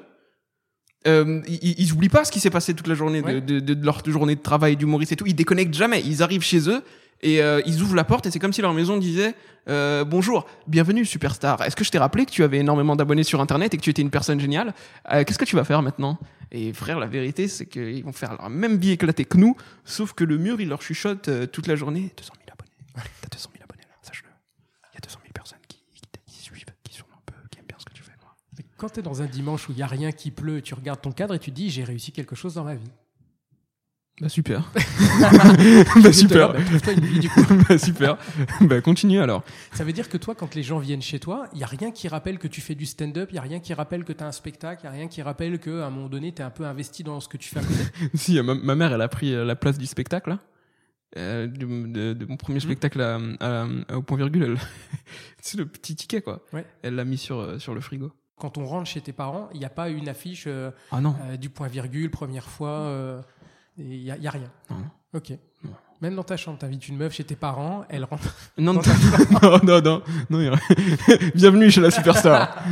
Euh, ils, ils oublient pas ce qui s'est passé toute la journée Ouais. de, de, de leur journée de travail d'humoriste et tout. Ils déconnectent jamais. Ils arrivent chez eux et euh, ils ouvrent la porte et c'est comme si leur maison disait euh, bonjour, bienvenue superstar. Est-ce que je t'ai rappelé que tu avais énormément d'abonnés sur internet et que tu étais une personne géniale? Euh, Qu'est-ce que tu vas faire maintenant? Et frère, la vérité c'est qu'ils vont faire leur même vie éclatée que nous, sauf que le mur il leur chuchote toute la journée 200 000 abonnés. T'as 200 000 abonnés là, sache-le. Il y a 200 000 personnes qui, qui, qui suivent, qui sont un peu, qui aiment bien ce que tu fais. Quand tu es dans un dimanche où il y a rien qui pleut, tu regardes ton cadre et tu dis, j'ai réussi quelque chose dans ma vie. Bah super. bah super. Bah, trouve-toi une vie, du coup. bah super. bah continue alors. Ça veut dire que toi, quand les gens viennent chez toi, il y a rien qui rappelle que tu fais du stand-up, il y a rien qui rappelle que tu as un spectacle, il y a rien qui rappelle que à un moment donné, tu es un peu investi dans ce que tu fais à côté? si, ma, ma mère, elle a pris euh, la place du spectacle, là. Euh, de, de- de mon premier spectacle à, à- à- au point virgule, c'est le petit ticket, quoi. Ouais. Elle l'a mis sur, euh, sur le frigo. Quand on rentre chez tes parents, il n'y a pas une affiche euh, Ah non. euh, du point virgule, première fois, euh, et il n'y a, il y a rien. Non. Ok. Non. Même dans ta chambre, t'invites une meuf chez tes parents, elle rentre. Non, non, non, non, il Bienvenue chez la superstar.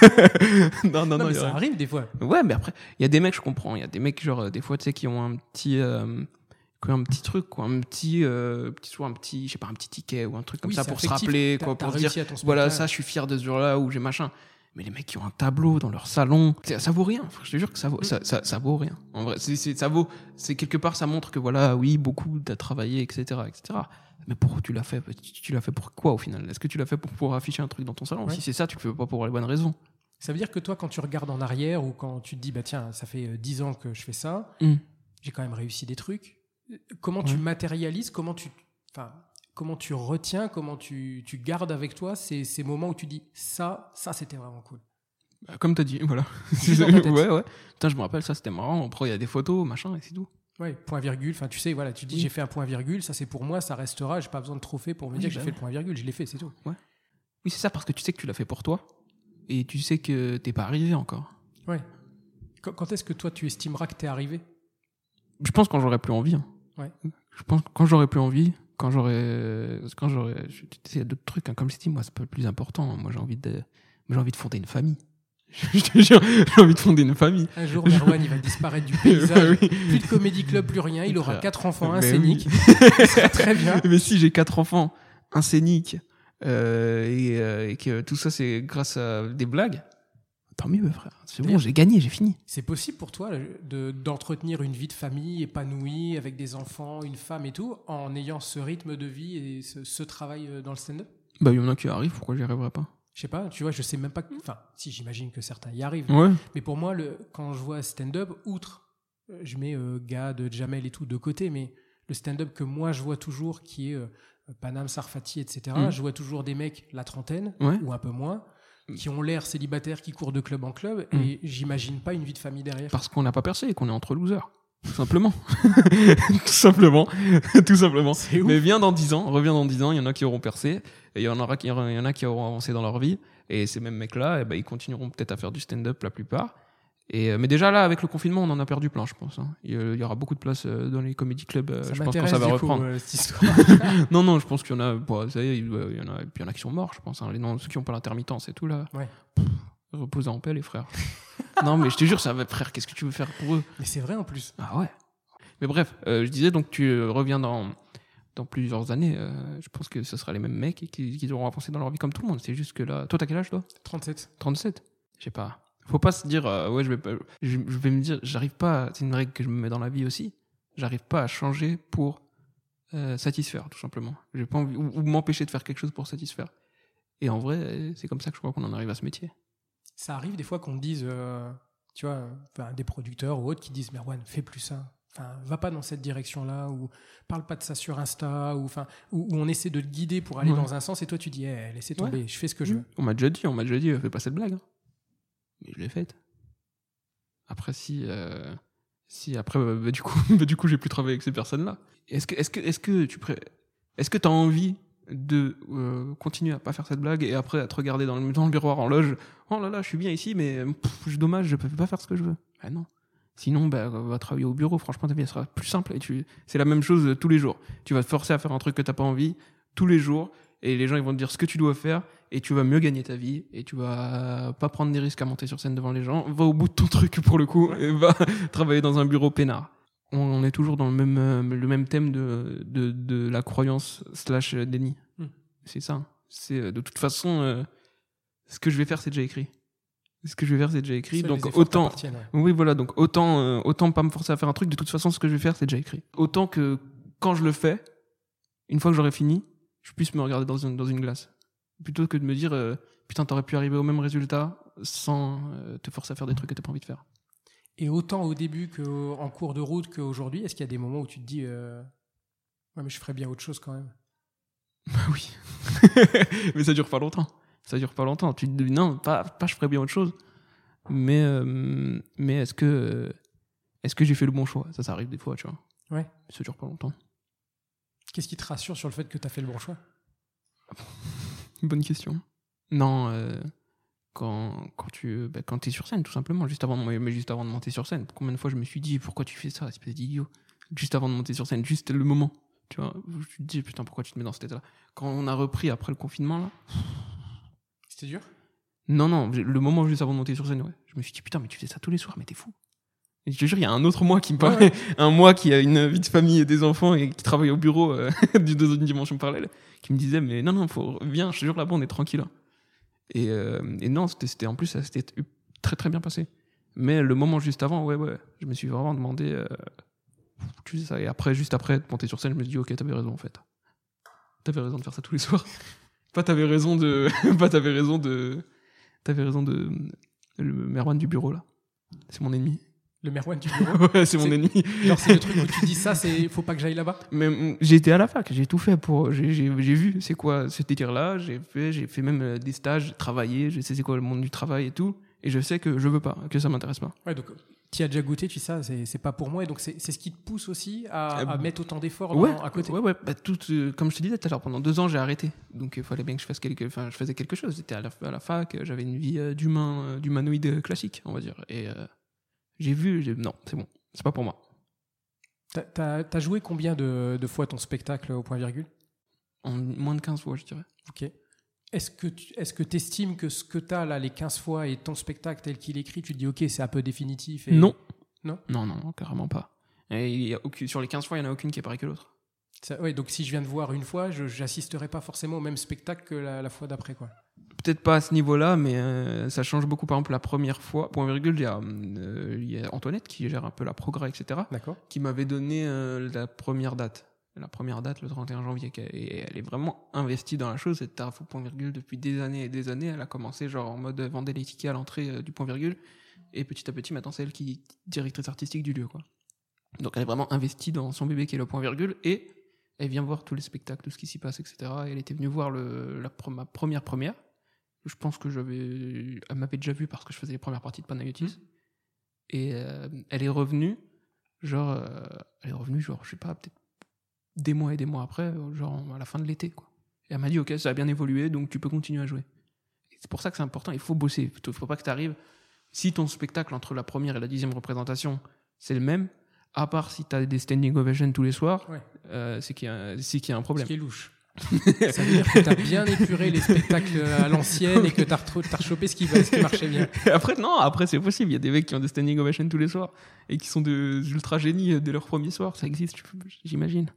non, non, Non, mais ça rien. arrive des fois. Ouais, mais après, il y a des mecs, je comprends. Il y a des mecs, genre, euh, des fois, tu sais, qui ont un petit, euh, un petit truc, quoi. Un petit, euh, petit, soit un petit, je sais pas, un petit ticket ou un truc comme Oui, ça pour se rappeler, quoi, pour dire, voilà, ça, je suis fier de ce jour-là ou j'ai machin. Mais les mecs qui ont un tableau dans leur salon, ça, ça vaut rien. Je te jure que ça vaut, ça, ça, ça vaut rien. En vrai, c'est, ça vaut, c'est quelque part, ça montre que voilà, oui, beaucoup t'as travaillé, etc., etc. Mais pourquoi tu l'as fait? Tu, l'as fait pour quoi au final? Est-ce que tu l'as fait pour pouvoir afficher un truc dans ton salon? Ouais. Si c'est ça, tu le fais pas pour les bonnes raisons. Ça veut dire que toi, quand tu regardes en arrière ou quand tu te dis, bah tiens, ça fait euh, 10 ans que je fais ça, Mm. j'ai quand même réussi des trucs. Comment tu matérialises? Comment tu, enfin, comment tu retiens Comment tu, tu gardes avec toi ces, ces moments où tu dis ça, ça c'était vraiment cool. Bah, Comme t'as dit, voilà. Ouais, ouais. Putain, je me rappelle, ça c'était marrant. Après, il y a des photos, machin, et c'est tout. Ouais, point virgule. Enfin, tu sais, voilà, tu dis Oui. j'ai fait un point virgule, ça c'est pour moi, ça restera. J'ai pas besoin de trophée pour me Oui, dire que j'ai bah fait oui. le point virgule. Je l'ai fait, c'est tout. Oui, c'est ça, parce que tu sais que tu l'as fait pour toi. Et tu sais que t'es pas arrivé encore. Ouais. Quand, quand est-ce que toi tu estimeras que t'es arrivé? Je pense quand j'aurai plus envie. hein. Ouais. Je pense que quand j'aurai plus envie, quand j'aurai, quand j'aurai, tu sais, il y a d'autres trucs. hein. Comme je dit, moi, c'est pas le plus important. Moi, j'ai envie de, j'ai envie de fonder une famille. Je te jure, j'ai envie de fonder une famille. Un jour, Merwan, il va disparaître du paysage. Oui. Plus de comédie club, plus rien. Il aura Frère. quatre enfants, un oui. Sera très bien. Mais si j'ai quatre enfants, un scénic, euh, et, euh, et que tout ça c'est grâce à des blagues, tant mieux, frère. C'est bon, j'ai gagné, j'ai fini. C'est possible pour toi de- d'entretenir une vie de famille épanouie avec des enfants, une femme et tout, en ayant ce rythme de vie et ce, ce travail euh, dans le stand-up? Bah, il y en a qui arrivent, pourquoi j'y arriverai pas? Je sais pas, tu vois, je sais même pas. Enfin, si j'imagine que certains y arrivent. Ouais. Mais pour moi, le, quand je vois stand-up, outre, euh, je mets euh, Gad, Jamel et tout de côté, mais le stand-up que moi je vois toujours, qui est euh, Panam, Sarfati, etc., Mm. je vois toujours des mecs, la trentaine, Ouais. ou un peu moins, qui ont l'air célibataires, qui courent de club en club, Mm. et j'imagine pas une vie de famille derrière. Parce qu'on n'a pas percé et qu'on est entre losers. Tout simplement. tout simplement. tout simplement. Mais viens dans 10 ans, reviens dans 10 ans, il y en a qui auront percé, et il y en aura qui, il y en a qui auront avancé dans leur vie, et ces mêmes mecs-là, eh ben, ils continueront peut-être à faire du stand-up la plupart. Et, euh, mais déjà là, avec le confinement, on en a perdu plein, je pense. hein. Il y aura beaucoup de place euh, dans les comedy clubs, euh, ça je pense que ça va coup, reprendre. euh, cette histoire. Non, non, je pense qu'il y en a, bon, ça y est, il y en a, et puis il y en a qui sont morts, je pense. hein. Les noms, ceux qui n'ont pas l'intermittence et tout, là. Ouais. Pff, reposez en paix, les frères. non, mais je te jure, ça va, frère, qu'est-ce que tu veux faire pour eux? Mais c'est vrai en plus. Ah ouais. Mais bref, euh, je disais donc tu reviens dans, dans plusieurs années. euh, je pense que ce sera les mêmes mecs qui, qui auront avancé dans leur vie comme tout le monde. C'est juste que là. Toi, t'as quel âge, toi? 37. 37 Je sais pas. Faut pas se dire, euh, ouais, je vais, pas, je, je vais me dire, j'arrive pas. C'est une règle que je me mets dans la vie aussi. J'arrive pas à changer pour euh, satisfaire, tout simplement. J'ai pas envie, ou, ou m'empêcher de faire quelque chose pour satisfaire. Et en vrai, c'est comme ça que je crois qu'on en arrive à ce métier. Ça arrive des fois qu'on dise, euh, tu vois, des producteurs ou autres qui disent Merwan, fais plus ça. Enfin, va pas dans cette direction-là, ou parle pas de ça sur Insta, ou enfin, où, où on essaie de te guider pour aller Ouais. dans un sens, et toi tu dis, eh, laissez tomber, je fais ce que je veux. On m'a déjà dit, on m'a déjà dit, fais pas cette blague. hein. Mais je l'ai faite. Après, si, euh, si après, bah, bah, du coup, bah, du coup, j'ai plus travaillé avec ces personnes-là. Est-ce que, est-ce que, est-ce que tu pré... est-ce que t'as envie de euh, continuer à pas faire cette blague et après à te regarder dans le, dans miroir en loge, oh là là, je suis bien ici, mais pff, dommage, je peux pas faire ce que je veux. Ah non. Sinon, bah, va travailler au bureau. Franchement, ta sera plus simple. Et tu, c'est la même chose tous les jours. Tu vas te forcer à faire un truc que t'as pas envie tous les jours, et les gens ils vont te dire ce que tu dois faire, et tu vas mieux gagner ta vie, et tu vas pas prendre des risques à monter sur scène devant les gens. Va au bout de ton truc pour le coup, et va travailler dans un bureau peinard. On, est toujours dans le même, euh, le même thème de, de, de la croyance slash euh, déni. Hmm. C'est ça. C'est euh, de toute façon, euh, ce que je vais faire, c'est déjà écrit. Ce que je vais faire, c'est déjà écrit. Donc autant, ouais. oui, voilà, donc autant, euh, autant pas me forcer à faire un truc, de toute façon, ce que je vais faire, c'est déjà écrit. Autant que quand je le fais, une fois que j'aurai fini, je puisse me regarder dans une, dans une glace. Plutôt que de me dire, euh, putain, t'aurais pu arriver au même résultat sans euh, te forcer à faire des trucs que t'as pas envie de faire. Et autant au début qu'en cours de route qu'aujourd'hui, est-ce qu'il y a des moments où tu te dis, euh, ouais, mais je ferais bien autre chose quand même Bah oui. mais ça dure pas longtemps. Ça dure pas longtemps. Tu te dis, non, pas, pas je ferais bien autre chose. Mais, mais est-ce que, est-ce que j'ai fait le bon choix? Ça, ça arrive des fois, tu vois. Ouais. Ça dure pas longtemps. Qu'est-ce qui te rassure sur le fait que tu as fait le bon choix? Bonne question. Non, euh, quand, quand tu bah, quand es sur scène, tout simplement, juste avant, mais juste avant de monter sur scène. Combien de fois je me suis dit, pourquoi tu fais ça, espèce d'idiot? Juste avant de monter sur scène, juste le moment. Tu vois, je te dis, putain, pourquoi tu te mets dans cet état-là? Quand on a repris après le confinement, là, C'était dur? Non, non, le moment juste avant de monter sur scène, ouais. Je me suis dit, putain, mais tu fais ça tous les soirs, mais t'es fou. Je te jure, il y a un autre moi qui me parlait, un moi qui a une vie de famille et des enfants et qui travaille au bureau euh, dans une dimension parallèle, qui me disait, mais non, non, faut, viens, je te jure, là-bas, on est tranquille. hein. Et, euh, et non, c'était c'était- en plus, ça s'était très très bien passé. Mais le moment juste avant, ouais, ouais, je me suis vraiment demandé. euh, tu sais ça. Et après, juste après de monter sur scène, je me suis dit, ok, t'avais raison en fait. T'avais raison de faire ça tous les soirs. pas t'avais raison de. pas t'avais raison de. T'avais raison de. Le Merwan du bureau là. C'est mon ennemi. Le Merwan du bureau. ouais, c'est mon ennemi. Genre, c'est le truc où tu dis ça, c'est faut pas que j'aille là-bas. Mais mm, j'ai été à la fac, j'ai tout fait pour. J'ai j'ai- j'ai vu c'est quoi ce délire-là, j'ai fait, j'ai fait même euh, des stages, j'ai travaillé, je sais c'est quoi le monde du travail et tout. Et je sais que je veux pas, que ça m'intéresse pas. Ouais, donc tu as déjà goûté, tu sais, ça, c'est c'est pas pour moi. Et donc, c'est c'est ce qui te pousse aussi à, à mettre autant d'efforts Ouais, dans- à côté. ouais, ouais. Bah, tout, euh, comme je te disais tout à l'heure, pendant deux ans, j'ai arrêté. Donc il fallait bien que je fasse quelque, enfin, je faisais quelque chose. J'étais à la, à la fac, j'avais une vie euh, d'humain, euh, d'humanoïde classique, on va dire. Et euh, j'ai vu, non, c'est bon, c'est pas pour moi. T'as- T'as as joué combien de, de fois ton spectacle au point virgule? En moins de 15 fois, je dirais. Ok. Est-ce que tu que estimes que ce que tu as là, les 15 fois, et ton spectacle tel qu'il est écrit, tu te dis, ok, c'est un peu définitif et... Non. Non? Non, non, carrément pas. Et il y a aucune, sur les 15 fois, il n'y en a aucune qui est pareille que l'autre. Ouais, donc si je viens de voir une fois, je j'assisterai pas forcément au même spectacle que la, la fois d'après, quoi. Peut-être pas à ce niveau-là, mais euh, ça change beaucoup. Par exemple, la première fois, point virgule, il y, a, euh, il y a Antoinette qui gère un peu la progrès, etc., D'accord qui m'avait donné euh, la première date. La première date, le 31 janvier. Et elle est vraiment investie dans la chose. Cette taf au point virgule depuis des années et des années. Elle a commencé genre en mode vendre les tickets à l'entrée du point virgule. Et petit à petit, maintenant, c'est elle qui est directrice artistique du lieu. Quoi. Donc elle est vraiment investie dans son bébé qui est le point virgule. Et elle vient voir tous les spectacles, tout ce qui s'y passe, etc. Et elle était venue voir le, la, ma première première. Je pense que j'avais, elle m'avait déjà vu parce que je faisais les premières parties de Panayotis. Et euh, elle est revenue, genre, euh, elle est revenue, genre, je sais pas, peut-être des mois et des mois après, euh, genre à la fin de l'été, quoi. Et elle m'a dit, ok, ça a bien évolué, donc tu peux continuer à jouer. C'est pour ça que c'est important, il faut bosser. Il faut pas que tu arrives. Si ton spectacle entre la première et la dixième représentation, c'est le même, à part si tu as des standing ovations tous les soirs, Ouais. euh, c'est qu'il y, y a un Ce problème. qui est louche. Ça veut dire que tu as bien épuré les spectacles à l'ancienne et que tu as, rechopé ce qui, va- ce qui marchait bien. après, non, après, c'est possible. Il y a des mecs qui ont des standing ovations tous les soirs et qui sont des ultra génies dès leur premier soir. Ça existe, j'imagine.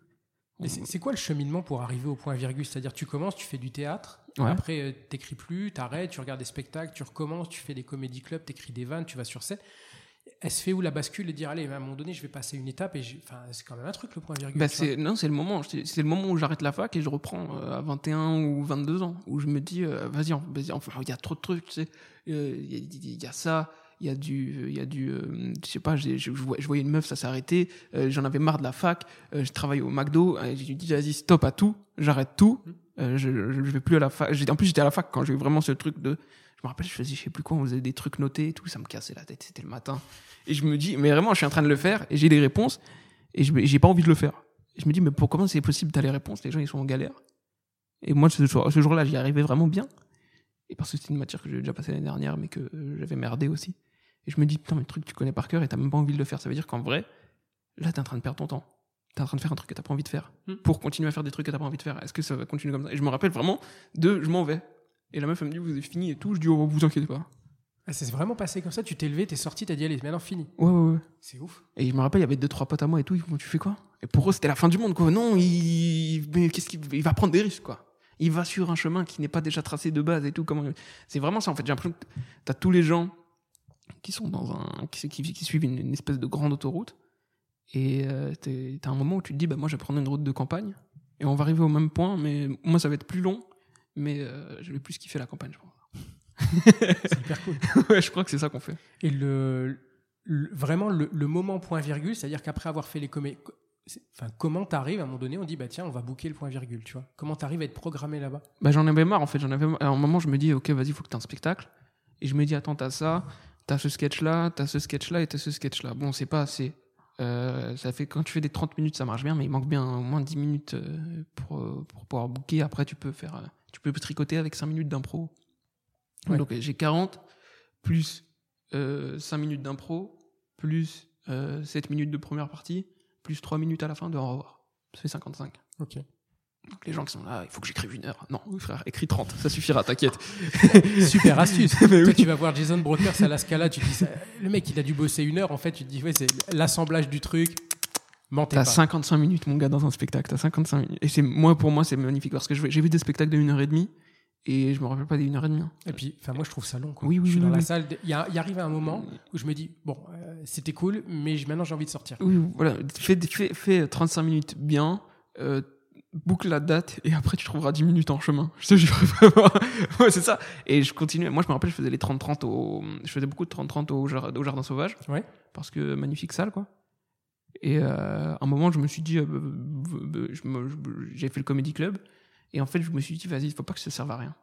Et c'est quoi le cheminement pour arriver au point virgule? C'est-à-dire, tu commences, tu fais du théâtre, Ouais. après, euh, t'écris plus, t'arrêtes, tu regardes des spectacles, tu recommences, tu fais des comédie clubs, t'écris des vannes, tu vas sur scène. Elle se fait où la bascule et dire, allez, à un moment donné, je vais passer une étape et enfin, c'est quand même un truc le point virgule. Bah, c'est, non, c'est le moment. C'est le moment où j'arrête la fac et je reprends euh, à 21 ou 22 ans. Où je me dis, euh, vas-y, vas-y, enfin, il y a trop de trucs, tu sais. Euh, Il y, a- il y a ça, il y a du. Il y a du euh, je sais pas, je, je voyais je voyais une meuf, ça s'est arrêté. euh, j'en avais marre de la fac. euh, je travaillais au McDo. euh, j'ai dit, vas-y, stop à tout. J'arrête tout. euh, je, je, vais plus à la fac. En plus, j'étais à la fac quand j'ai eu vraiment ce truc de. Je me rappelle, je faisais, je sais plus quoi, on faisait des trucs notés et tout. Ça me cassait la tête. C'était le matin. Et je me dis, mais vraiment, je suis en train de le faire et j'ai les réponses et je j'ai pas envie de le faire. Et je me dis, mais pour comment c'est possible T'as les réponses, les gens ils sont en galère. Et moi, ce jour- ce jour-là, j'y arrivais vraiment bien. Et parce que c'était une matière que j'ai déjà passée l'année dernière, mais que euh, j'avais merdé aussi. Et je me dis, putain, mais le truc, tu connais par cœur et t'as même pas envie de le faire. Ça veut dire qu'en vrai, là, t'es en train de perdre ton temps. T'es en train de faire un truc que t'as pas envie de faire. Hmm. Pour continuer à faire des trucs que t'as pas envie de faire. Est-ce que ça va continuer comme ça? Et je me rappelle vraiment de, je m'en vais. Et la meuf, elle me dit, vous avez fini et tout. Je dis, oh, vous inquiétez pas. Ah, c'est vraiment passé comme ça, tu t'es levé, t'es sorti, t'as dit, allez, maintenant fini. Ouais, ouais, ouais. C'est ouf. Et je me rappelle, il y avait deux, trois potes à moi et tout. Ils font, tu fais quoi? Et pour eux, c'était la fin du monde, quoi. Non, il, mais qu'est-ce qu'il il va prendre des risques, quoi. Il va sur un chemin qui n'est pas déjà tracé de base et tout. Comment... C'est vraiment ça, en fait. J'ai l'impression que t'as tous les gens qui sont dans un, qui, qui, qui suivent une, une espèce de grande autoroute. Et euh, t'es- t'as un moment où tu te dis, bah, moi, je vais prendre une route de campagne. Et on va arriver au même point, mais moi, ça va être plus long. Mais euh, je vais plus kiffer la campagne, je pense. C'est hyper cool. ouais, je crois que c'est ça qu'on fait. Et le, le- vraiment le, le moment point virgule, c'est-à-dire qu'après avoir fait les comédies, enfin, comment t'arrives à un moment donné, on dit bah tiens, on va booker le point virgule, tu vois Comment t'arrives à être programmé là-bas? Bah, j'en avais marre en fait. J'en avais marre. À un moment, je me dis, ok, vas-y, faut que t'aies un spectacle. Et je me dis, attends, t'as ça, t'as ce sketch-là, t'as ce sketch-là et t'as ce sketch-là. Bon, c'est pas assez. Euh, ça fait quand tu fais des 30 minutes, ça marche bien, mais il manque bien au moins 10 minutes euh, pour, pour pouvoir booker. Après, tu peux faire, euh, tu peux tricoter avec 5 minutes d'impro. Ouais. Donc, j'ai 40 plus euh, 5 minutes d'impro plus euh, 7 minutes de première partie plus 3 minutes à la fin de au revoir. Ça fait 55. Ok. Donc les gens qui sont là, il faut que j'écrive une heure. Non, frère, écris 30, ça suffira, t'inquiète. Super astuce. Mais Toi, oui. tu vas voir Jason Brokers à la Scala, tu dis ça, le mec il a dû bosser une heure, en fait, tu te dis ouais, c'est l'assemblage du truc. Mentez T'as pas. 55 minutes, mon gars, dans un spectacle. T'as 55 minutes. Et c'est, moi, pour moi, c'est magnifique parce que j'ai vu des spectacles de 1 heure et demie Et je me rappelle pas d'une heure et demie. hein. Et puis, enfin, moi, je trouve ça long. Quoi. Oui, oui, je suis oui, dans la salle. Il y, arrive un moment où je me dis, bon, euh, c'était cool, mais maintenant, j'ai envie de sortir. Oui, voilà. Fais, fais, fais 35 minutes bien, euh, boucle la date, et après tu trouveras 10 minutes en chemin. Je te jure. ouais, c'est ça. Et je continuais. Moi, je me rappelle, je faisais les 30-30 au. Je faisais beaucoup de 30-30 au, jar- au jardin sauvage. Ouais. Parce que magnifique salle, quoi. Et euh, à un moment, je me suis dit, euh, j'ai fait le comedy club. Et en fait, je me suis dit, vas-y, il faut pas que ça serve à rien.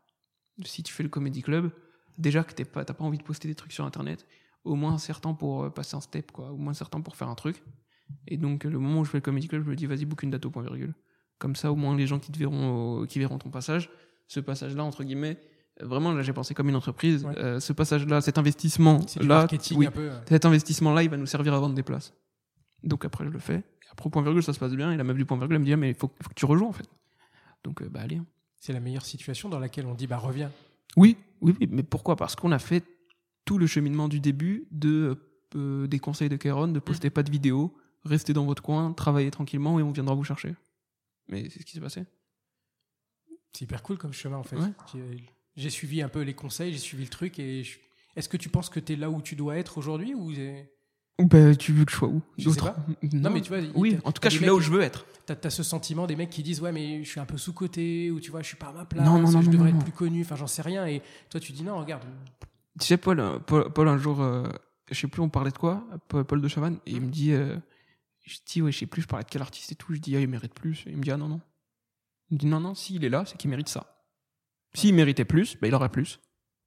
Si tu fais le comedy club, déjà que t'es pas, t'as pas envie de poster des trucs sur internet, au moins un certain pour euh, passer un step, quoi. Au moins un certain pour faire un truc. Et donc, le moment où je fais le comedy club, je me dis, vas-y, book une date au point virgule. Comme ça, au moins, les gens qui te verront, qui verront ton passage, ce passage-là, entre guillemets, vraiment, là, j'ai pensé comme une entreprise. Ouais. Euh, ce passage-là, cet investissement-là, oui, peu. cet investissement-là, il va nous servir à vendre des places. Donc après, je le fais. Et après, au point virgule, ça se passe bien. Et la meuf du point virgule, elle me dit, Ah, mais il faut, faut que tu rejoues, en fait. Donc, euh, bah, allez. hein. C'est la meilleure situation dans laquelle on dit, bah, reviens. Oui, oui, oui. Mais pourquoi? Parce qu'on a fait tout le cheminement du début de, euh, des conseils de Kéron, de poster pas de vidéos, rester dans votre coin, travailler tranquillement et on viendra vous chercher. Mais c'est ce qui s'est passé. C'est hyper cool comme chemin, en fait. Ouais. J'ai- suivi un peu les conseils, j'ai suivi le truc. et je- Est-ce que tu penses que tu es là où tu dois être aujourd'hui ou Bah, tu veux que je sois où Je sais pas. Non, mais tu vois, il- Oui, en tout cas, je suis là où je veux être. T'as as ce sentiment des mecs qui disent ouais mais je suis un peu sous côté ou tu vois je suis pas à ma place, Non, non, non, je non, devrais non, être non. plus connu, enfin j'en sais rien et toi tu dis non regarde Tu sais, Paul, euh, Paul, Paul, un jour, euh, je sais plus, on parlait de quoi Paul, de Chavannes, et il me dit, euh, je dis, ouais, je sais plus, je parlais de quel artiste et tout. Je dis, ah, il mérite plus. Et il me dit, ah non, non. Il me dit, non, non, s'il est là, c'est qu'il mérite ça. S'il méritait plus, bah, il aurait plus.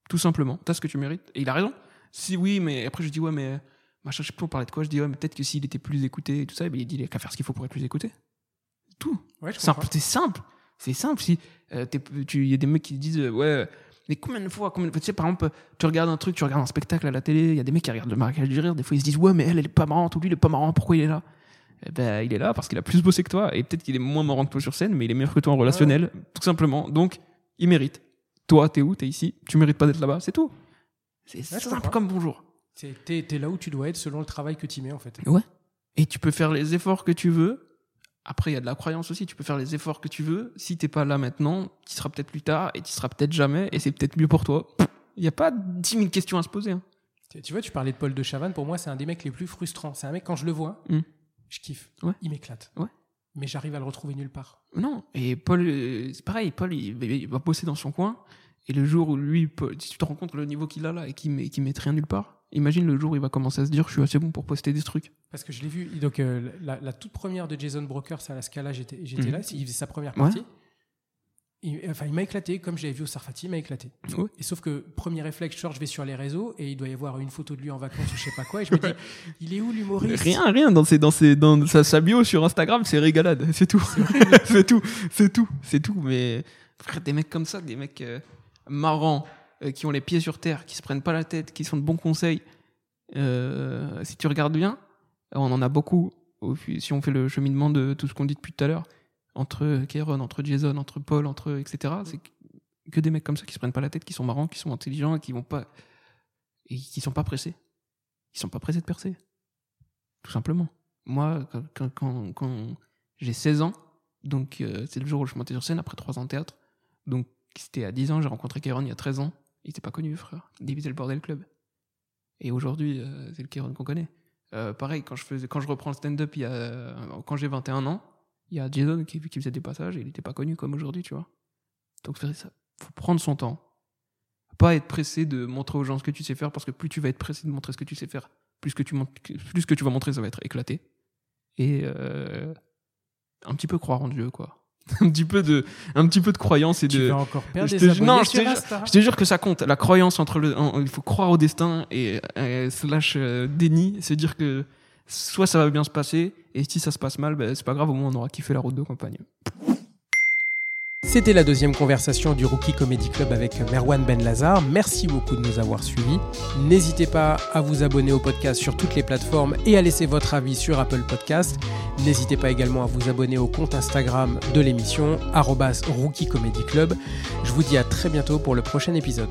Tout simplement. T'as ce que tu mérites. Et il a raison. Si oui, mais après, je dis, ouais, mais, machin, je sais plus, on parlait de quoi Je dis, ouais, mais peut-être que s'il était plus écouté et tout ça, bah, il dit, il a qu'à faire ce qu'il faut pour être plus écouté. Tout. ouais Simple, c'est simple. C'est simple. Si euh, il y a des mecs qui disent euh, ouais, mais combien de fois, combien de fois, tu sais, par exemple, tu regardes un truc, tu regardes un spectacle à la télé, il y a des mecs qui regardent le marécage du rire, des fois ils se disent ouais, mais elle, elle est pas marrante, ou lui, il est pas marrant, pourquoi il est là? Eh ben, il est là parce qu'il a plus bossé que toi, et peut-être qu'il est moins marrant que toi sur scène, mais il est meilleur que toi en relationnel, tout simplement. Donc, il mérite. Toi, t'es où? T'es ici. Tu mérites pas d'être là-bas, c'est tout. C'est simple comme bonjour. T'es t'es là où tu dois être selon le travail que tu mets en fait. Ouais. Et tu peux faire les efforts que tu veux. Après, il y a de la croyance aussi. Tu peux faire les efforts que tu veux. Si t'es pas là maintenant, tu seras peut-être plus tard et tu seras peut-être jamais. Et c'est peut-être mieux pour toi. Il n'y a pas 10 000 questions à se poser. hein. Tu- vois tu parlais de Paul de Chavannes, pour moi c'est un des mecs les plus frustrants. C'est un mec quand je le vois, Mm. je kiffe, Ouais. il m'éclate. Ouais. Mais j'arrive à le retrouver nulle part. Non. Et Paul, euh, c'est pareil. Paul, il, il va bosser dans son coin. Et le jour où lui, si tu te rends compte le niveau qu'il a là et qu'il met, qu'il met rien nulle part, imagine le jour où il va commencer à se dire je suis assez bon pour poster des trucs. Parce que je l'ai vu, donc euh, la, la toute première de Jason Brokers à la Scala, j'étais Mhm. là, il faisait sa première Ouais. partie. Il, enfin, il m'a éclaté, comme j'avais vu au Sarfati, il m'a éclaté. Ouais. Et sauf que, premier réflexe, genre, je vais sur les réseaux et il doit y avoir une photo de lui en vacances ou je sais pas quoi, et je me dis, il est où l'humoriste? Rien, rien dans, ses, dans, ses, dans sa, sa bio sur Instagram, c'est régalade, c'est tout. c'est tout, c'est tout, c'est tout. Mais frère, des mecs comme ça, des mecs euh, marrants, euh, qui ont les pieds sur terre, qui se prennent pas la tête, qui sont de bons conseils. euh, si tu regardes bien, on en a beaucoup. si on fait le cheminement de tout ce qu'on dit depuis tout à l'heure, entre Kieron, entre Jason, entre Paul, entre etc. C'est que- des mecs comme ça qui se prennent pas la tête, qui sont marrants, qui sont intelligents, qui vont pas et qui sont pas pressés. Ils sont pas pressés de percer. Tout simplement. Moi, quand j'ai 16 ans, donc euh, c'est le jour où je suis monté sur scène après 3 ans de théâtre. Donc c'était à 10 ans, j'ai rencontré Kéron il y a 13 ans. Il était pas connu, frère. Il débutait le Bordel Club. Et aujourd'hui, euh, c'est le Kéron qu'on connaît. Euh, pareil, quand je, faisais, quand je reprends le stand-up, il y a, quand j'ai 21 ans, il y a Jason qui, faisait des passages et il était pas connu comme aujourd'hui, tu vois. Donc ça. Faut prendre son temps. Pas être pressé de montrer aux gens ce que tu sais faire parce que plus tu vas être pressé de montrer ce que tu sais faire, plus que tu, plus que tu vas montrer, ça va être éclaté. Et euh, un petit peu croire en Dieu, quoi. un petit peu de, un petit peu de croyance et Tu de. vas encore perdre Je te- non, je sur te jure- Insta. Je te jure que ça compte. La croyance entre le, en- il faut croire au destin et euh, slash euh, déni, c'est dire que soit ça va bien se passer et si ça se passe mal, ben, c'est pas grave, au moins on aura kiffé la route de campagne. C'était la deuxième conversation du Rookie Comedy Club avec Merwan Ben Lazar. Merci beaucoup de nous avoir suivis. N'hésitez pas à vous abonner au podcast sur toutes les plateformes et à laisser votre avis sur Apple Podcast. N'hésitez pas également à vous abonner au compte Instagram de l'émission, Rookie Comedy Club. Je vous dis à très bientôt pour le prochain épisode.